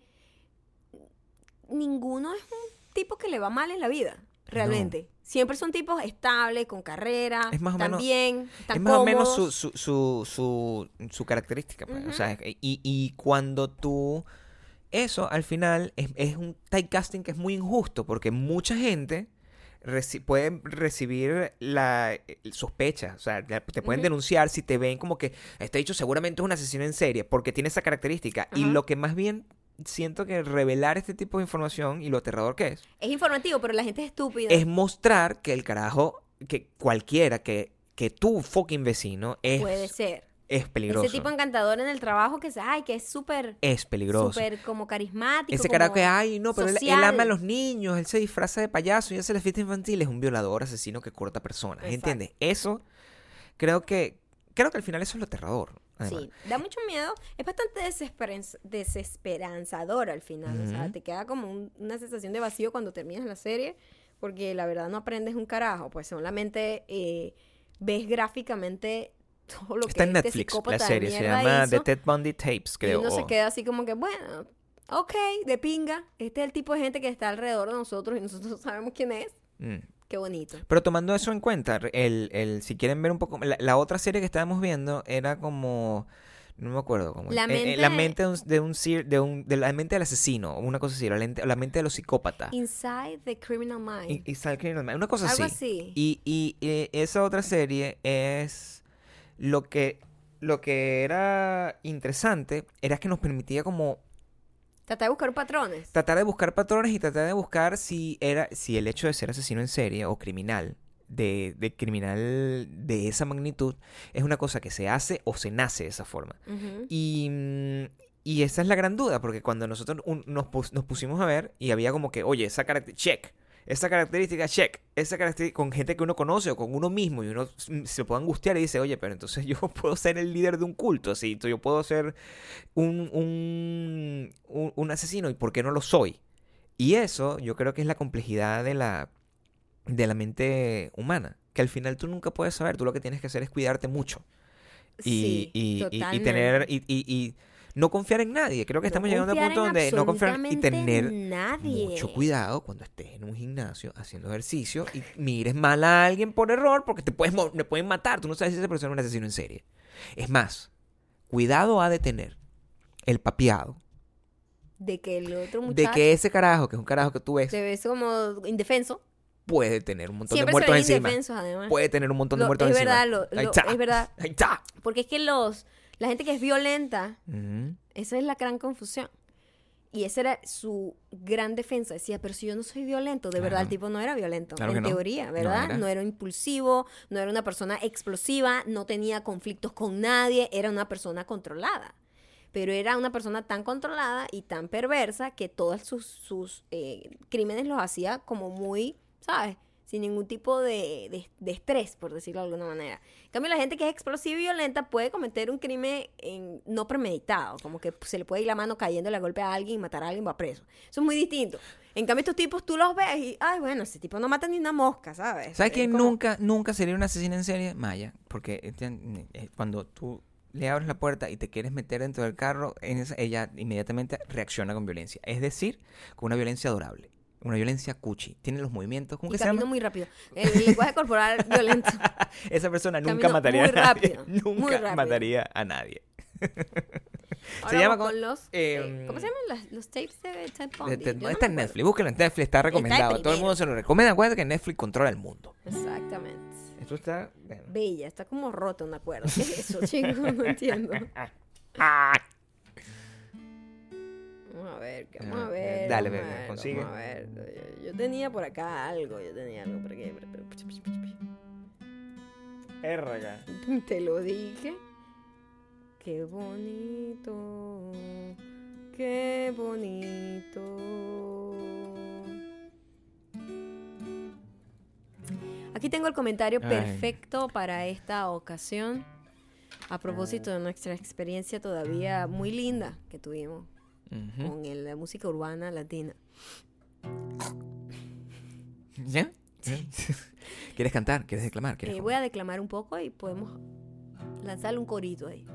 Ninguno es un tipo que le va mal en la vida, realmente. Siempre son tipos estables, con carrera, Es más o menos- también, están es más o menos su, su, su, su, su característica. pues, O sea, y, y cuando tú... Eso al final es, es un typecasting que es muy injusto porque mucha gente reci- puede recibir la eh, sospecha, o sea, te pueden denunciar si te ven como que este dicho seguramente es un asesino en serie porque tiene esa característica. Y lo que más bien siento que revelar este tipo de información y lo aterrador que es, Es informativo, pero la gente es estúpida. es mostrar que el carajo, que cualquiera, que, que tu fucking vecino es, Puede ser. Es peligroso. Ese tipo encantador en el trabajo que se, ay, que es súper, es peligroso. súper como carismático. Ese carajo que, ay, no, pero él, ama a los niños, él se disfraza de payaso y hace la fiesta infantil, es un violador, asesino que corta personas, Exacto. ¿entiendes? Eso, creo que, creo que al final eso es lo aterrador. además. Sí, da mucho miedo. Es bastante desesperanz- desesperanzador al final. O sea, te queda como un- una sensación de vacío cuando terminas la serie. Porque la verdad no aprendes un carajo. Pues solamente eh, ves gráficamente todo lo Está que en este Netflix, la serie, se llama hizo, The Ted Bundy Tapes, Y creo. uno se queda así como que, bueno, ok, de pinga. Este es el tipo de gente que está alrededor de nosotros y nosotros sabemos quién es. Mm. Qué bonito. Pero tomando eso en cuenta, el, el, si quieren ver un poco, la, la otra serie que estábamos viendo era como, no me acuerdo, como La eh, eh, la mente mente- de un, de un, de un- de la mente del asesino, una cosa así, la, la mente de los psicópatas. Inside the Criminal Mind. Y, y Sal Criminal Minds, una cosa Algo así. así. Y, y, eh, esa otra serie es lo que lo que era interesante era que nos permitía como Trata de buscar patrones. tratar de buscar patrones y tratar de buscar si era si el hecho de ser asesino en serie o criminal de, de criminal de esa magnitud es una cosa que se hace o se nace de esa forma. Y, y esa es la gran duda porque cuando nosotros un- nos, pus- nos pusimos a ver y había como que oye esa característica check esa característica check esa característica con gente que uno conoce o con uno mismo y uno s- se puede angustiar y dice oye pero entonces yo puedo ser el líder de un culto así yo puedo ser un, un, un, un asesino y por qué no lo soy y eso yo creo que es la complejidad de la de la mente humana que al final tú nunca puedes saber tú lo que tienes que hacer es cuidarte mucho. Y, Sí, y- y- y tener y, y- y no confiar en nadie creo que No estamos llegando a un punto donde no confiar y tener nadie. mucho cuidado cuando estés en un gimnasio haciendo ejercicio y mires mal a alguien por error porque te puedes te pueden matar tú no sabes si esa persona es un asesino en serie es más cuidado ha de tener el papiado De que el otro de muchacho que ese carajo que es un carajo que tú ves te ves como indefenso. puede tener un montón Siempre de muertos encima además. puede tener un montón de Lo- muertos es encima verdad, lo- lo- es verdad. ahí está Porque es que los la gente que es violenta, esa es la gran confusión. Y esa era su gran defensa. Decía, pero si yo no soy violento, de verdad el tipo no era violento. Claro en no. teoría, No ¿verdad? era. No era. impulsivo, no era una persona explosiva, no tenía conflictos con nadie, era una persona controlada. Pero era una persona tan controlada y tan perversa que todos sus, sus eh, crímenes los hacía como muy, ¿sabes? Sin ningún tipo de, de- de estrés, por decirlo de alguna manera. En cambio, la gente que es explosiva y violenta puede cometer un crimen en- no premeditado, como que se le puede ir la mano cayéndole a golpe a alguien y matar a alguien va preso. Eso es muy distinto. En cambio, estos tipos tú los ves y, ay, bueno, ese tipo no mata ni una mosca, ¿sabes? ¿Sabes Es quién como- nunca, nunca sería un asesino en serie? Maya. Porque eh, cuando tú le abres la puerta y te quieres meter dentro del carro, ella inmediatamente reacciona con violencia. Es decir, con una violencia adorable. Una violencia cuchi. Tiene los movimientos. ¿Cómo Y que se llama? muy rápido. El lenguaje corporal violento. Esa persona nunca Camino mataría muy a nadie. rápido, muy Nunca rápido. mataría a nadie. Ahora llama con- con los... eh, eh, ¿Cómo se llaman los tapes de Ted Bundy? no está en. Netflix. Búsquelo en Netflix. Está recomendado. Todo el mundo se lo recomienda. Acuérdate que Netflix controla el mundo. Exactamente. Esto está... bueno. Bella, está como rota una cuerda. ¿Qué es eso, chicos? No entiendo. Vamos a ver, que vamos Ah, a ver. dale, vamos a ver, consigue. Vamos a ver. Yo, yo tenía por acá algo, yo tenía algo por aquí. pero- pero- Erga. Te lo dije. Qué bonito. Qué bonito. Aquí tengo el comentario Ay. perfecto para esta ocasión. A propósito de nuestra experiencia todavía muy linda que tuvimos Ujú. con el- la música urbana latina. ¿Ya? ¿Quieres cantar? ¿Quieres declamar? ¿Quieres Eh, voy a declamar un poco y podemos lanzarle un corito ahí.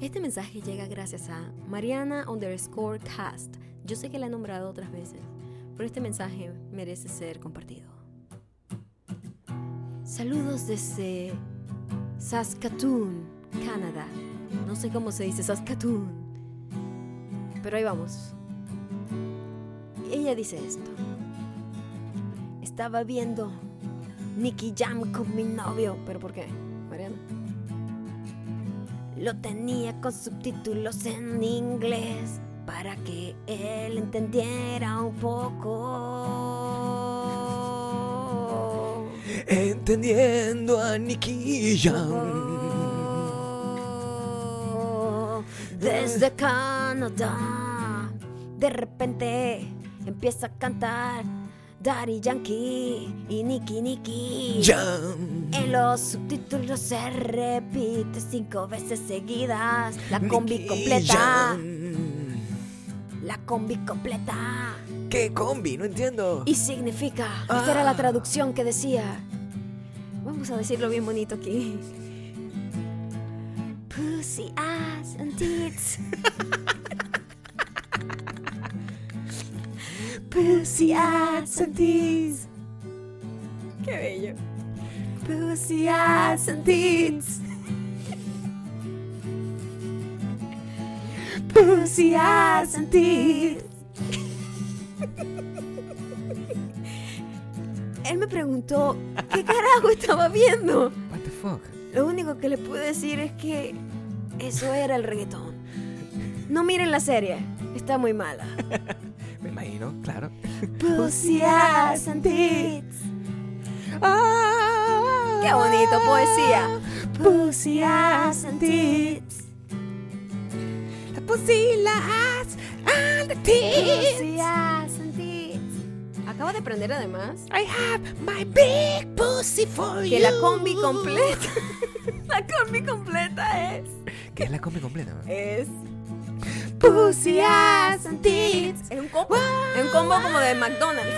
Este mensaje llega gracias a Mariana underscore cast. Yo sé que la he nombrado otras veces, pero este mensaje merece ser compartido. Saludos desde Saskatoon, Canadá. No sé cómo se dice Saskatoon, pero ahí vamos. Ella dice esto. Estaba viendo Nicky Jam con mi novio. ¿Pero por qué, Mariana? Lo tenía con subtítulos en inglés para que él entendiera un poco. Entendiendo a Nicky Jam. Desde Canadá, de repente empieza a cantar Daddy Yankee y Nicky Nicky. Jam. En los subtítulos se repite cinco veces seguidas la combi Nicky completa. Jam. La combi completa. ¿Qué combi? No entiendo. Y significa, esta era la Ah. traducción que decía. Vamos a decirlo bien bonito aquí. Pussy ass and tits. Pussy ass and tits. Qué bello. Pussy ass and tits. Pussy ass and tits. Él me preguntó qué carajo estaba viendo. What the fuck? Lo único que le puedo decir es que eso era el reggaetón. No miren la serie, está muy mala. Me imagino, claro. Pussy ass and tits. Qué bonito, poesía. Pussy ass and tits. La pussy, la ass, and the tits. Pussy ass. Acabo de aprender además I have my big pussy for que you. la combi completa. la combi completa es. ¿Qué es la combi completa? man? Es. Pussy ass and tits. Es un combo. Es un combo como de McDonald's.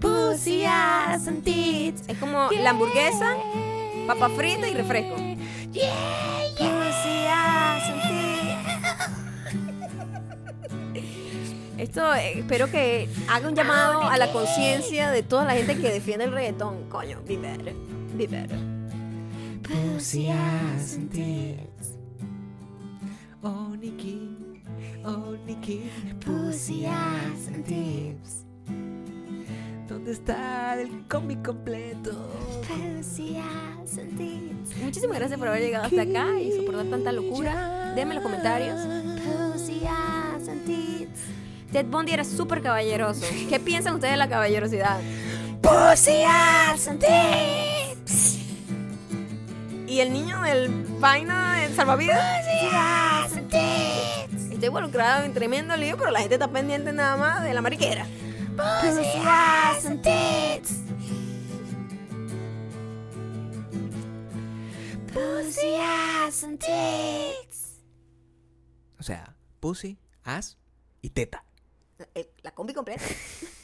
Pussy ass and tits. Es como la hamburguesa, papa frita y refresco. Pussy ass and tits. Esto eh, espero que haga un llamado a la conciencia de toda la gente que defiende el reggaetón. Coño, be better. Be better. Pussy ass and tits. Oh, Nikki. Oh, Nikki. Pussy ass and tits. ¿Dónde está el combi completo? Pussy ass and tits. Muchísimas gracias por haber llegado hasta acá y soportar tanta locura. Déjenme en los comentarios. Pussy ass and tits. Ted Bundy era súper caballeroso. ¿Qué piensan ustedes de la caballerosidad? Pussy ass and tits. Y el niño del vaina del salvavidas. Pussy ass and tits. Estoy involucrado en tremendo lío, pero la gente está pendiente nada más de la mariquera. Pussy ass and tits. Pussy ass and tits. O sea, pussy, ass y teta. La combi completa.